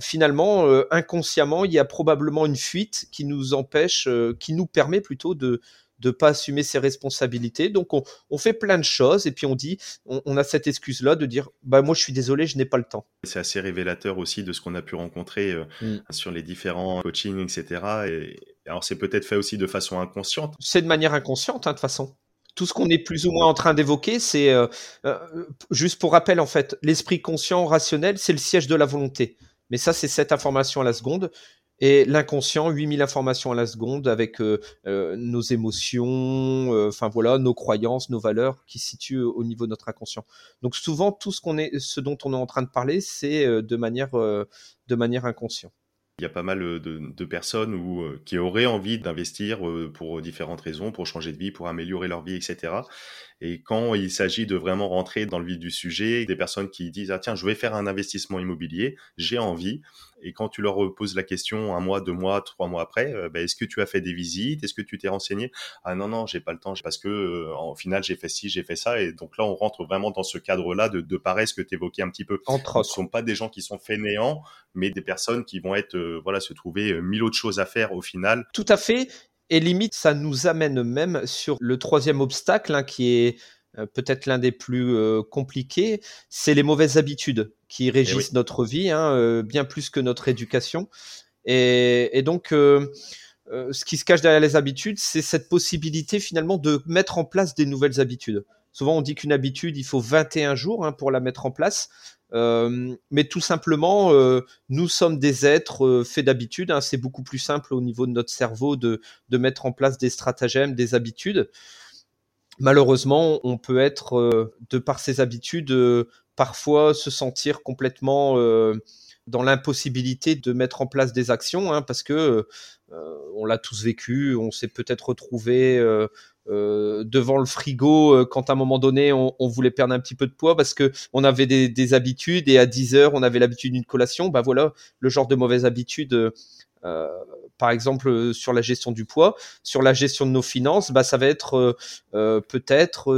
Finalement, euh, inconsciemment, il y a probablement une fuite qui nous empêche, euh, qui nous permet plutôt de ne pas assumer ses responsabilités. Donc on, fait plein de choses et puis on dit, on, a cette excuse-là de dire, bah moi je suis désolé, je n'ai pas le temps. C'est assez révélateur aussi de ce qu'on a pu rencontrer euh, mm. sur les différents coachings, etc. Et alors c'est peut-être fait aussi de façon inconsciente. C'est de manière inconsciente, hein, de toute façon tout ce qu'on est plus ou moins en train d'évoquer, c'est euh, euh, juste pour rappel en fait, l'esprit conscient rationnel, c'est le siège de la volonté. Mais ça, c'est cette information à la seconde. Et l'inconscient, 8000 informations à la seconde avec euh, nos émotions, enfin voilà, nos croyances, nos valeurs qui se situent au niveau de notre inconscient. Donc souvent, tout ce est, ce dont on est en train de parler, c'est de manière, de manière inconsciente. Il y a pas mal de, personnes qui auraient envie d'investir pour différentes raisons, pour changer de vie, pour améliorer leur vie, etc. Et quand il s'agit de vraiment rentrer dans le vif du sujet, des personnes qui disent ah tiens je vais faire un investissement immobilier, j'ai envie. Et quand tu leur poses la question un mois, deux mois, trois mois après, euh, bah, est-ce que tu as fait des visites, est-ce que tu t'es renseigné? Ah non non j'ai pas le temps parce que euh, en final j'ai fait ci, j'ai fait ça. Et donc là on rentre vraiment dans ce cadre-là de, de paresse que tu évoquais un petit peu. Entre Ce ne sont pas des gens qui sont fainéants, mais des personnes qui vont être euh, voilà se trouver mille autres choses à faire au final. Tout à fait. Et limite, ça nous amène même sur le troisième obstacle, hein, qui est euh, peut-être l'un des plus euh, compliqués, c'est les mauvaises habitudes qui eh régissent notre vie, hein, euh, bien plus que notre éducation. Et, donc, ce qui se cache derrière les habitudes, c'est cette possibilité finalement de mettre en place des nouvelles habitudes. Souvent, on dit qu'une habitude, il faut 21 jours hein, pour la mettre en place. Euh, mais tout simplement, euh, nous sommes des êtres euh, faits d'habitudes. Hein. c'est beaucoup plus simple au niveau de notre cerveau de, de, mettre en place des stratagèmes, des habitudes. Malheureusement, on peut être, de par ses habitudes, parfois se sentir complètement dans l'impossibilité de mettre en place des actions, hein, parce que on l'a tous vécu, on s'est peut-être retrouvé euh, devant le frigo euh, quand à un moment donné on, voulait perdre un petit peu de poids parce que on avait des, habitudes et à 10 heures on avait l'habitude d'une collation. Bah voilà le genre de mauvaise habitude euh, par exemple sur la gestion du poids sur la gestion de nos finances bah ça va être peut-être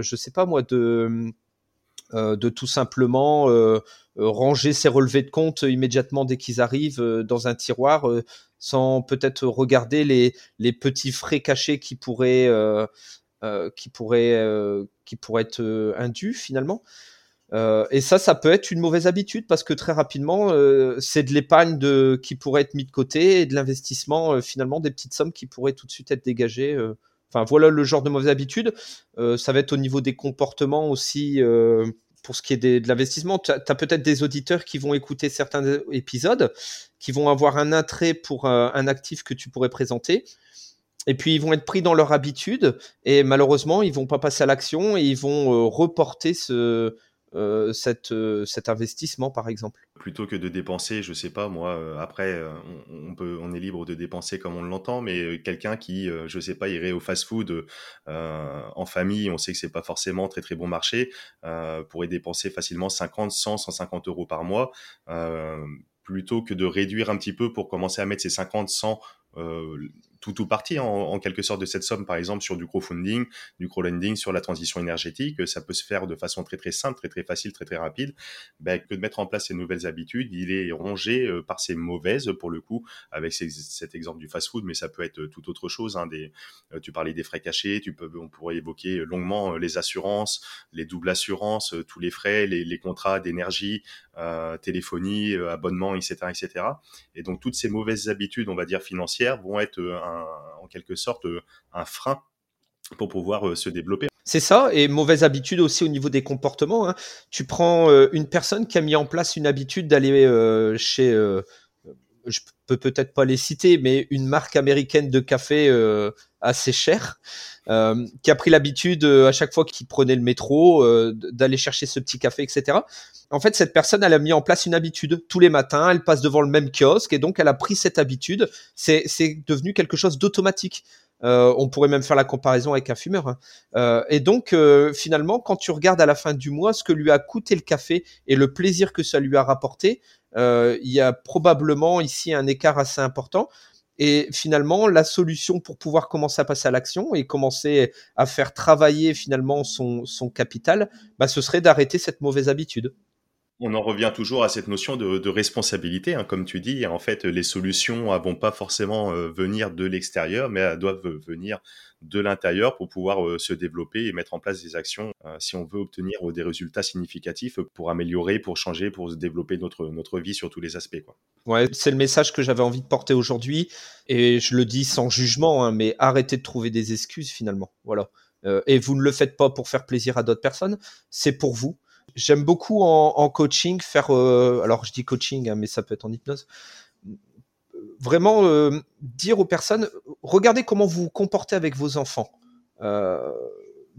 je sais pas moi de de tout simplement ranger ses relevés de compte immédiatement dès qu'ils arrivent dans un tiroir sans peut-être regarder les, les, petits frais cachés qui pourraient, euh, qui pourrait qui pourrait être indu finalement. Et ça, ça peut être une mauvaise habitude parce que très rapidement, c'est de l'épargne qui pourrait être mis de côté et de l'investissement, finalement, des petites sommes qui pourraient tout de suite être dégagées. Enfin, voilà le genre de mauvaise habitude. ça va être au niveau des comportements aussi pour ce qui est de l'investissement, tu as, peut-être des auditeurs qui vont écouter certains épisodes, qui vont avoir un attrait pour un, actif que tu pourrais présenter. Et puis ils vont être pris dans leur habitude et malheureusement ils vont pas passer à l'action et ils vont euh, reporter ce, euh, euh, cet investissement, par exemple. Plutôt que de dépenser, je sais pas, moi, euh, après, on, peut, on est libre de dépenser comme on l'entend, mais quelqu'un qui, je sais pas, irait au fast-food en famille, on sait que c'est pas forcément très très bon marché, pourrait dépenser facilement 50, 100, 150 euros par mois plutôt que de réduire un petit peu pour commencer à mettre ces 50, 100 euh, tout ou partie en, quelque sorte de cette somme, par exemple sur du crowdfunding, du crowdlending, sur la transition énergétique, ça peut se faire de façon très très simple, très très facile, très très rapide, ben, que de mettre en place ces nouvelles habitudes, il est rongé euh, par ces mauvaises pour le coup, avec cet exemple du fast-food, mais ça peut être tout autre chose. Hein, euh, tu parlais des frais cachés, on pourrait évoquer longuement les assurances, les doubles assurances, tous les frais, les, contrats d'énergie, euh, téléphonie, euh, abonnement, etc., etc. Et donc toutes ces mauvaises habitudes, on va dire financières, vont être euh, en quelque sorte un frein pour pouvoir se développer. C'est ça, et mauvaise habitude aussi au niveau des comportements. Hein. Tu prends une personne qui a mis en place une habitude d'aller chez, je peux peut-être pas les citer, mais une marque américaine de café assez chère, euh, qui a pris l'habitude euh, à chaque fois qu'il prenait le métro euh, d'aller chercher ce petit café, etc. En fait, cette personne, elle a mis en place une habitude. Tous les matins, elle passe devant le même kiosque et donc elle a pris cette habitude. C'est devenu quelque chose d'automatique. on pourrait même faire la comparaison avec un fumeur. Hein. et donc, finalement, quand tu regardes à la fin du mois ce que lui a coûté le café et le plaisir que ça lui a rapporté, il y a probablement ici un écart assez important. Et finalement, la solution pour pouvoir commencer à passer à l'action et commencer à faire travailler finalement son, son capital, bah, ce serait d'arrêter cette mauvaise habitude. On en revient toujours à cette notion de, responsabilité, hein, comme tu dis. En fait, les solutions ne vont pas forcément euh, venir de l'extérieur, mais elles doivent venir de l'intérieur pour pouvoir euh, se développer et mettre en place des actions euh, si on veut obtenir des résultats significatifs pour améliorer, pour changer, pour développer notre, vie sur tous les aspects. C'est le message que j'avais envie de porter aujourd'hui et je le dis sans jugement, hein, mais arrêtez de trouver des excuses finalement. Voilà. et vous ne le faites pas pour faire plaisir à d'autres personnes, c'est pour vous J'aime beaucoup en, coaching faire, euh, alors je dis coaching, hein, mais ça peut être en hypnose, vraiment euh, dire aux personnes, regardez comment vous vous comportez avec vos enfants. Euh,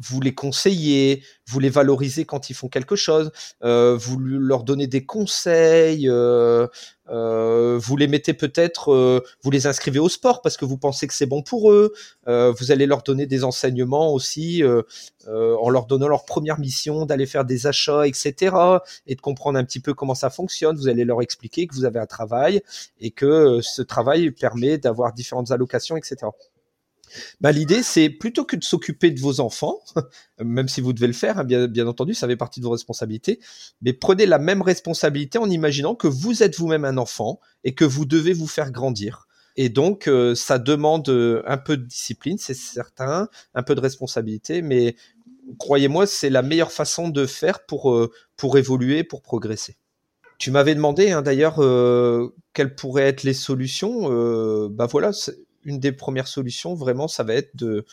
vous les conseillez, vous les valorisez quand ils font quelque chose, euh, vous leur donnez des conseils, euh, euh, vous les mettez peut-être, vous les inscrivez au sport parce que vous pensez que c'est bon pour eux, vous allez leur donner des enseignements aussi en leur donnant leur première mission d'aller faire des achats, etc. et de comprendre un petit peu comment ça fonctionne. Vous allez leur expliquer que vous avez un travail et que ce travail permet d'avoir différentes allocations, etc. Bah, l'idée, c'est plutôt que de s'occuper de vos enfants, même si vous devez le faire, hein, bien, entendu, ça fait partie de vos responsabilités, mais prenez la même responsabilité en imaginant que vous êtes vous-même un enfant et que vous devez vous faire grandir. Et donc, euh, ça demande euh, un peu de discipline, c'est certain, un peu de responsabilité, mais croyez-moi, c'est la meilleure façon de faire pour, euh, pour évoluer, pour progresser. Tu m'avais demandé hein, d'ailleurs quelles pourraient être les solutions. bah voilà, une des premières solutions, vraiment, ça va être de,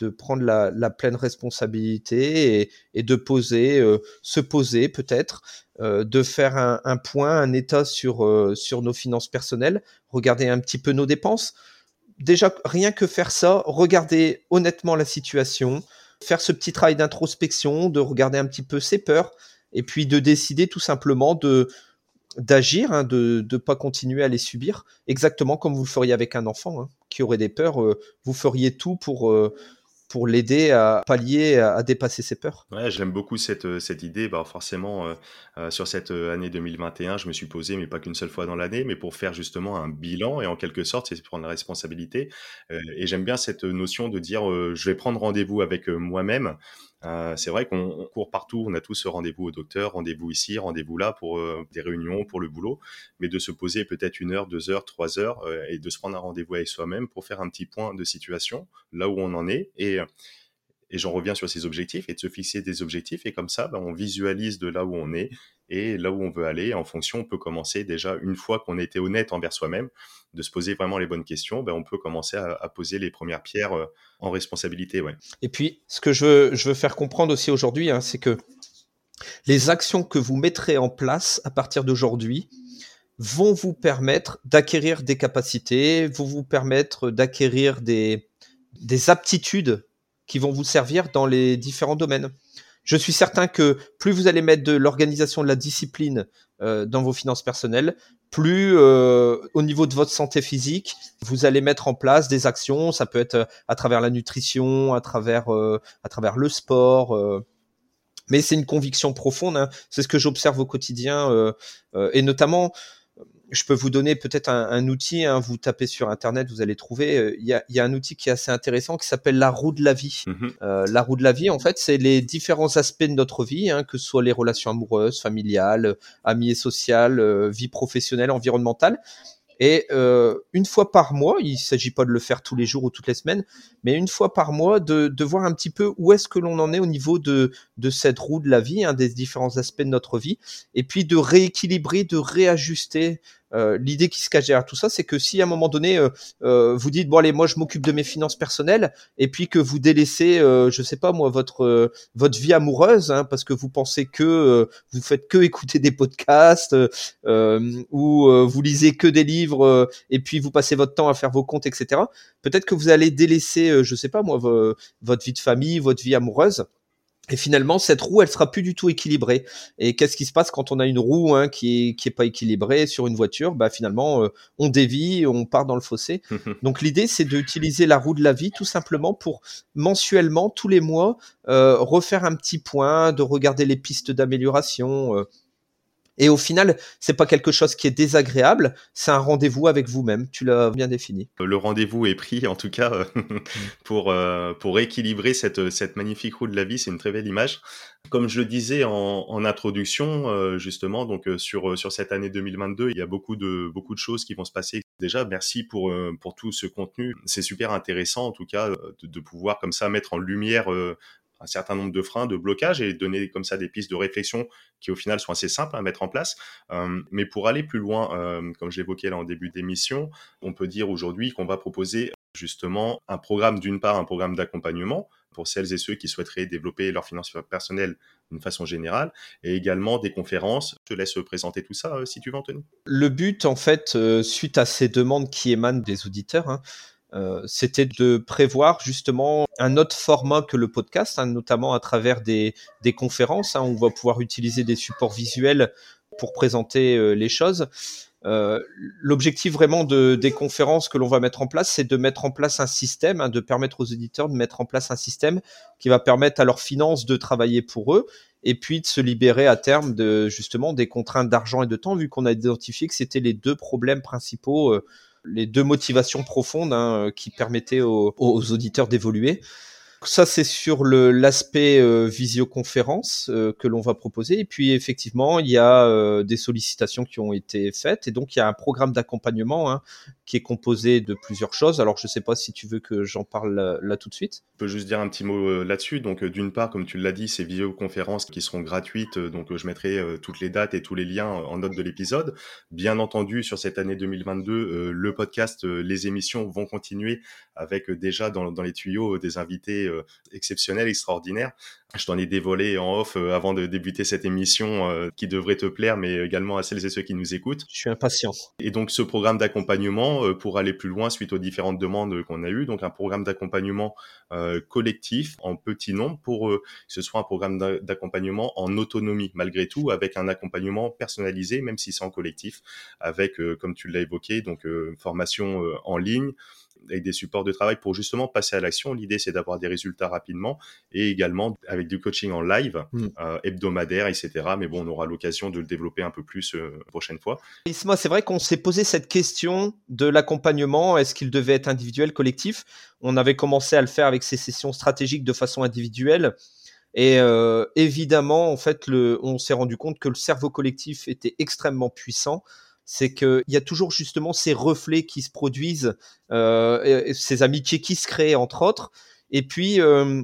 de prendre la, pleine responsabilité et, de poser, euh, se poser peut-être, euh, de faire un, point, un état sur, euh, sur nos finances personnelles, regarder un petit peu nos dépenses. Déjà, rien que faire ça, regarder honnêtement la situation, faire ce petit travail d'introspection, de regarder un petit peu ses peurs, et puis de décider tout simplement de, d'agir, hein, de ne pas continuer à les subir, exactement comme vous le feriez avec un enfant hein, qui aurait des peurs. Euh, vous feriez tout pour, euh, pour l'aider à pallier, à, dépasser ses peurs. Ouais, j'aime beaucoup cette, euh, cette idée. Bah, forcément, sur cette année 2021, je me suis posé, mais pas qu'une seule fois dans l'année, mais pour faire justement un bilan et en quelque sorte, c'est prendre la responsabilité. et j'aime bien cette notion de dire, je vais prendre rendez-vous avec moi-même. Euh, c'est vrai qu'on court partout, on a tous rendez-vous au docteur, rendez-vous ici, rendez-vous là pour euh, des réunions, pour le boulot, mais de se poser peut-être une heure, deux heures, trois heures euh, et de se prendre un rendez-vous avec soi-même pour faire un petit point de situation, là où on en est. Et j'en reviens sur ces objectifs et de se fixer des objectifs. Et comme ça, ben, on visualise de là où on est et là où on veut aller. En fonction, on peut commencer déjà une fois qu'on été honnête envers soi-même, de se poser vraiment les bonnes questions. Ben, on peut commencer à, poser les premières pierres euh, en responsabilité. Et puis, ce que je veux, faire comprendre aussi aujourd'hui, hein, c'est que les actions que vous mettrez en place à partir d'aujourd'hui vont vous permettre d'acquérir des capacités, vont vous permettre d'acquérir des aptitudes qui vont vous servir dans les différents domaines. Je suis certain que plus vous allez mettre de l'organisation de la discipline euh, dans vos finances personnelles, plus euh, au niveau de votre santé physique, vous allez mettre en place des actions. Ça peut être euh, à travers la nutrition, à travers à travers le sport. mais c'est une conviction profonde. Hein. C'est ce que j'observe au quotidien et notamment je peux vous donner peut-être un, outil. Hein, vous tapez sur Internet, vous allez trouver. Euh, il y, a, un outil qui est assez intéressant qui s'appelle la roue de la vie. Mhm. Euh, la roue de la vie, en fait, c'est les différents aspects de notre vie, hein, que ce soit les relations amoureuses, familiales, amies et sociales, euh, vie professionnelle, environnementale. Et euh, une fois par mois, il ne s'agit pas de le faire tous les jours ou toutes les semaines, mais une fois par mois, de, de voir un petit peu où est-ce que l'on en est au niveau de, de cette roue de la vie, hein, des différents aspects de notre vie, et puis de rééquilibrer, de réajuster euh, l'idée qui se cache derrière tout ça, c'est que si à un moment donné euh, euh, vous dites bon allez moi je m'occupe de mes finances personnelles et puis que vous délaissez je sais pas moi votre votre vie amoureuse hein, parce que vous pensez que vous faites que écouter des podcasts ou vous lisez que des livres et puis vous passez votre temps à faire vos comptes etc. Peut-être que vous allez délaisser je sais pas moi votre vie de famille, votre vie amoureuse et finalement, cette roue, elle sera plus du tout équilibrée. Et qu'est-ce qui se passe quand on a une roue hein, qui est qui est pas équilibrée sur une voiture? Bah finalement, euh, on dévie, on part dans le fossé. Donc l'idée, c'est d'utiliser la roue de la vie tout simplement pour mensuellement, tous les mois, euh, refaire un petit point, de regarder les pistes d'amélioration. Euh, et au final, c'est pas quelque chose qui est désagréable, c'est un rendez-vous avec vous-même. Tu l'as bien défini. Le rendez-vous est pris, en tout cas, euh, pour euh, pour équilibrer cette cette magnifique roue de la vie. C'est une très belle image. Comme je le disais en, introduction, euh, justement, donc sur sur cette année 2022, il y a beaucoup de beaucoup de choses qui vont se passer. Déjà, merci pour pour tout ce contenu. C'est super intéressant, en tout cas, de pouvoir comme ça mettre en lumière un certain nombre de freins, de blocages et donner comme ça des pistes de réflexion qui au final sont assez simples à mettre en place. Euh, mais pour aller plus loin, euh, comme j'évoquais là en début d'émission, on peut dire aujourd'hui qu'on va proposer justement un programme d'une part, un programme d'accompagnement pour celles et ceux qui souhaiteraient développer leurs finances personnelles d'une façon générale, et également des conférences. Je te laisse présenter tout ça euh, si tu veux, Anthony. Le but, en fait, suite à ces demandes qui émanent des auditeurs, hein, euh, c'était de prévoir justement un autre format que le podcast, hein, notamment à travers des, conférences. Hein, on va pouvoir utiliser des supports visuels pour présenter euh, les choses. Euh, L'objectif vraiment de, des conférences que l'on va mettre en place, c'est de mettre en place un système, hein, de permettre aux éditeurs de mettre en place un système qui va permettre à leurs finances de travailler pour eux et puis de se libérer à terme de justement des contraintes d'argent et de temps, vu qu'on a identifié que c'était les deux problèmes principaux les deux motivations profondes hein, qui permettaient aux auditeurs d'évoluer. Ça, c'est sur l'aspect euh, visioconférence euh, que l'on va proposer. Et puis, effectivement, il y a euh, des sollicitations qui ont été faites. Et donc, il y a un programme d'accompagnement hein, qui est composé de plusieurs choses. Alors, je ne sais pas si tu veux que j'en parle là, tout de suite. Je peux juste dire un petit mot là-dessus. Donc, d'une part, comme tu l'as dit, ces visioconférences qui seront gratuites. Donc, je mettrai toutes les dates et tous les liens en note de l'épisode. Bien entendu, sur cette année 2022, le podcast, les émissions vont continuer avec déjà dans, les tuyaux des invités exceptionnel, extraordinaire. Je t'en ai dévolé en off euh, avant de débuter cette émission euh, qui devrait te plaire, mais également à celles et ceux qui nous écoutent. Je suis impatient. Et donc ce programme d'accompagnement pour aller plus loin suite aux différentes demandes qu'on a eues, donc un programme d'accompagnement collectif en petit nombre pour que ce soit un programme d'accompagnement en autonomie malgré tout, avec un accompagnement personnalisé, même si c'est en collectif, avec, comme tu l'as évoqué, donc formation en ligne, avec des supports de travail pour justement passer à l'action. L'idée, c'est d'avoir des résultats rapidement et également avec du coaching en live, hmm. euh, hebdomadaire, etc. Mais bon, on aura l'occasion de le développer un peu plus euh, prochaine fois. Isma, c'est vrai qu'on s'est posé cette question de l'accompagnement. Est-ce qu'il devait être individuel, collectif? On avait commencé à le faire avec ces sessions stratégiques de façon individuelle. Et euh, évidemment, en fait, le, on s'est rendu compte que le cerveau collectif était extrêmement puissant c'est qu'il y a toujours justement ces reflets qui se produisent, euh, ces amitiés qui se créent entre autres. Et puis, euh,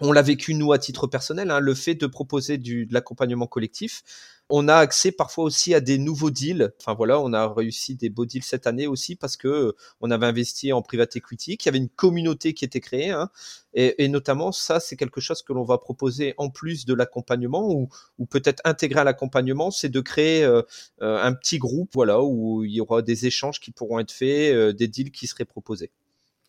on l'a vécu nous à titre personnel, hein, le fait de proposer du, de l'accompagnement collectif. On a accès parfois aussi à des nouveaux deals. Enfin voilà, on a réussi des beaux deals cette année aussi parce que euh, on avait investi en private equity, qu'il y avait une communauté qui était créée, hein, et, notamment ça, c'est quelque chose que l'on va proposer en plus de l'accompagnement ou, peut-être intégrer à l'accompagnement, c'est de créer euh, euh, un petit groupe, voilà, où il y aura des échanges qui pourront être faits, des deals qui seraient proposés.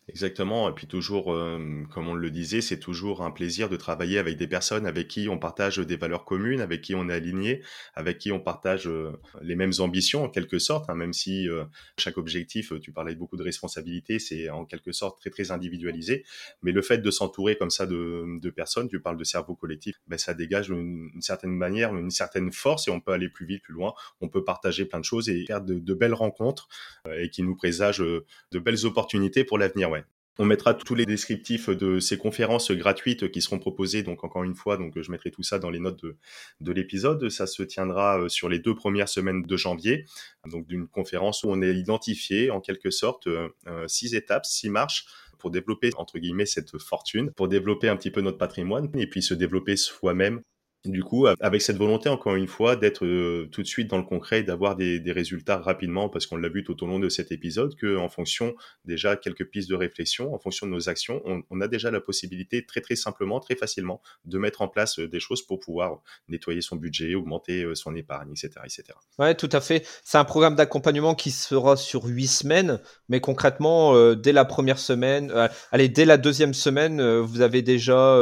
Exactement. Et puis toujours, euh, comme on le disait, c'est toujours un plaisir de travailler avec des personnes avec qui on partage des valeurs communes, avec qui on est aligné, avec qui on partage euh, les mêmes ambitions en quelque sorte, hein, même si euh, chaque objectif, tu parlais beaucoup de responsabilité, c'est en quelque sorte très très individualisé. Mais le fait de s'entourer comme ça de, de, personnes, tu parles de cerveau collectif, ben, ça dégage une, certaine manière, une certaine force et on peut aller plus vite, plus loin. On peut partager plein de choses et faire de, de belles rencontres et qui nous présagent de belles opportunités pour l'avenir. On mettra tous les descriptifs de ces conférences gratuites qui seront proposées. Donc encore une fois, donc je mettrai tout ça dans les notes de, de l'épisode. Ça se tiendra euh, sur les deux premières semaines de janvier. Donc d'une conférence où on est identifié en quelque sorte euh, euh, six étapes, six marches pour développer entre guillemets cette fortune, pour développer un petit peu notre patrimoine et puis se développer soi-même du coup, avec cette volonté, encore une fois, d'être euh, tout de suite dans le concret et d'avoir des, résultats rapidement, parce qu'on l'a vu tout au long de cet épisode, qu'en fonction déjà quelques pistes de réflexion, en fonction de nos actions, on, a déjà la possibilité très très simplement, très facilement, de mettre en place euh, des choses pour pouvoir nettoyer son budget, augmenter euh, son épargne, etc., etc. Tout à fait. C'est un programme d'accompagnement qui sera sur huit semaines, mais concrètement, dès la première semaine, allez, dès la deuxième semaine, vous avez déjà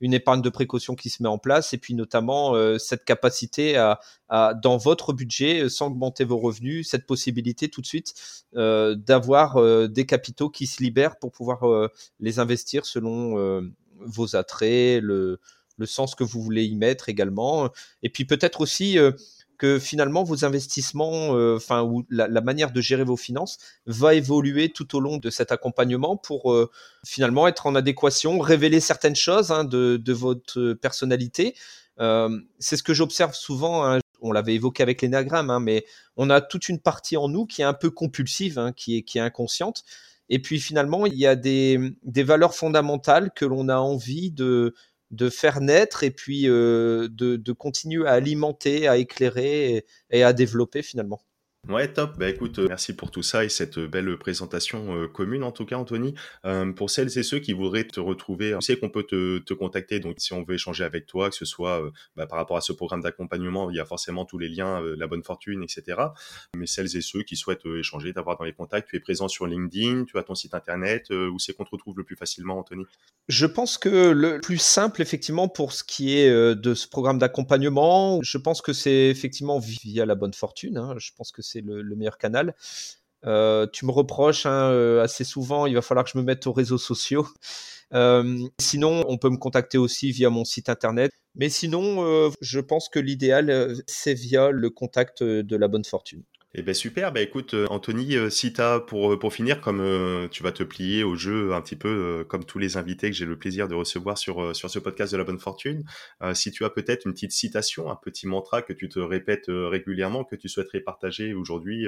une épargne de précaution qui se met en place, et puis notamment euh, cette capacité à, dans votre budget, euh, sans augmenter vos revenus, cette possibilité tout de suite euh, d'avoir des capitaux qui se libèrent pour pouvoir les investir selon vos attraits, le, le, sens que vous voulez y mettre également. Et puis peut-être aussi que finalement vos investissements, enfin ou la, manière de gérer vos finances va évoluer tout au long de cet accompagnement pour finalement être en adéquation, révéler certaines choses hein, de, de, votre personnalité, c'est ce que j'observe souvent. Hein, on l'avait évoqué avec l'énagramme, hein, mais on a toute une partie en nous qui est un peu compulsive, hein, qui, est, qui est inconsciente. Et puis finalement, il y a des, des valeurs fondamentales que l'on a envie de, de faire naître et puis euh, de, de, continuer à alimenter, à éclairer et à développer finalement. Ouais, top. Bah écoute, euh, merci pour tout ça et cette euh, belle présentation euh, commune en tout cas, Anthony. pour celles et ceux qui voudraient te retrouver, tu sais qu'on peut te, te, contacter. Donc si on veut échanger avec toi, que ce soit bah, par rapport à ce programme d'accompagnement, il y a forcément tous les liens, la bonne fortune, etc. Mais celles et ceux qui souhaitent échanger, d'avoir dans les contacts, tu es présent sur LinkedIn, tu as ton site internet. où c'est qu'on te retrouve le plus facilement, Anthony? Je pense que le plus simple, effectivement, pour ce qui est de ce programme d'accompagnement, je pense que c'est effectivement via la bonne fortune. Hein. Je pense que c'est le, meilleur canal. Euh, tu me reproches hein, euh, assez souvent, il va falloir que je me mette aux réseaux sociaux. Euh, sinon, on peut me contacter aussi via mon site internet. Mais sinon, je pense que l'idéal, c'est via le contact de la bonne fortune. Eh ben super, bah écoute euh, Anthony, euh, si t'as pour euh, pour finir, comme tu vas te plier au jeu un petit peu comme tous les invités que j'ai le plaisir de recevoir sur sur ce podcast de la bonne fortune, si tu as peut-être une petite citation, un petit mantra que tu te répètes régulièrement, que tu souhaiterais partager aujourd'hui,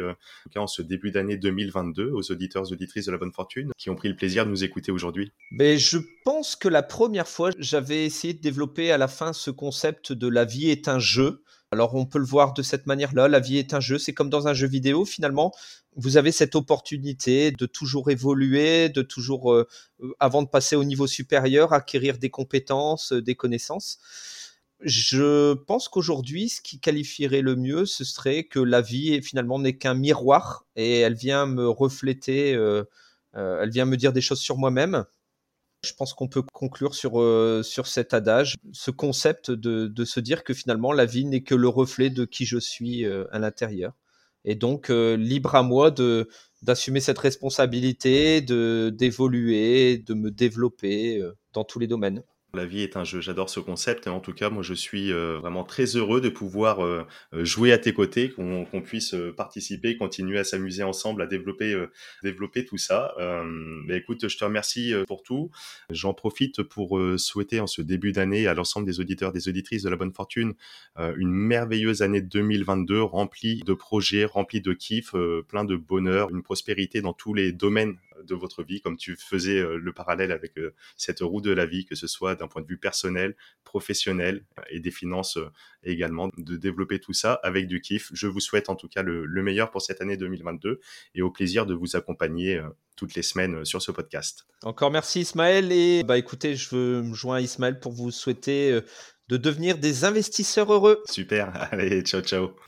en ce début d'année 2022, aux auditeurs auditrices de la bonne fortune qui ont pris le plaisir de nous écouter aujourd'hui? Ben je pense que la première fois, j'avais essayé de développer à la fin ce concept de la vie est un jeu. Alors on peut le voir de cette manière-là, la vie est un jeu, c'est comme dans un jeu vidéo finalement, vous avez cette opportunité de toujours évoluer, de toujours, euh, euh, avant de passer au niveau supérieur, acquérir des compétences, euh, des connaissances. Je pense qu'aujourd'hui, ce qui qualifierait le mieux, ce serait que la vie finalement n'est qu'un miroir et elle vient me refléter, elle vient me dire des choses sur moi-même je pense qu'on peut conclure sur, euh, sur cet adage, ce concept de, de, se dire que finalement la vie n'est que le reflet de qui je suis euh, à l'intérieur. Et donc euh, libre à moi de d'assumer cette responsabilité, de d'évoluer, de me développer dans tous les domaines. La vie est un jeu, j'adore ce concept et en tout cas moi je suis euh, vraiment très heureux de pouvoir euh, euh, jouer à tes côtés, qu'on puisse participer, continuer à s'amuser ensemble, à développer, développer tout ça. Mais écoute, je te remercie pour tout. J'en profite pour souhaiter en ce début d'année à l'ensemble des auditeurs, des auditrices de la bonne fortune une merveilleuse année 2022 remplie de projets, remplie de kiffs, plein de bonheur, une prospérité dans tous les domaines de votre vie, comme tu faisais le parallèle avec cette roue de la vie, que ce soit d'un point de vue personnel, professionnel et des finances également, de développer tout ça avec du kiff. Je vous souhaite en tout cas le, le meilleur pour cette année 2022 et au plaisir de vous accompagner toutes les semaines sur ce podcast. Encore merci Ismaël et bah écoutez, je veux me joindre à Ismaël pour vous souhaiter de devenir des investisseurs heureux. Super, allez, ciao ciao.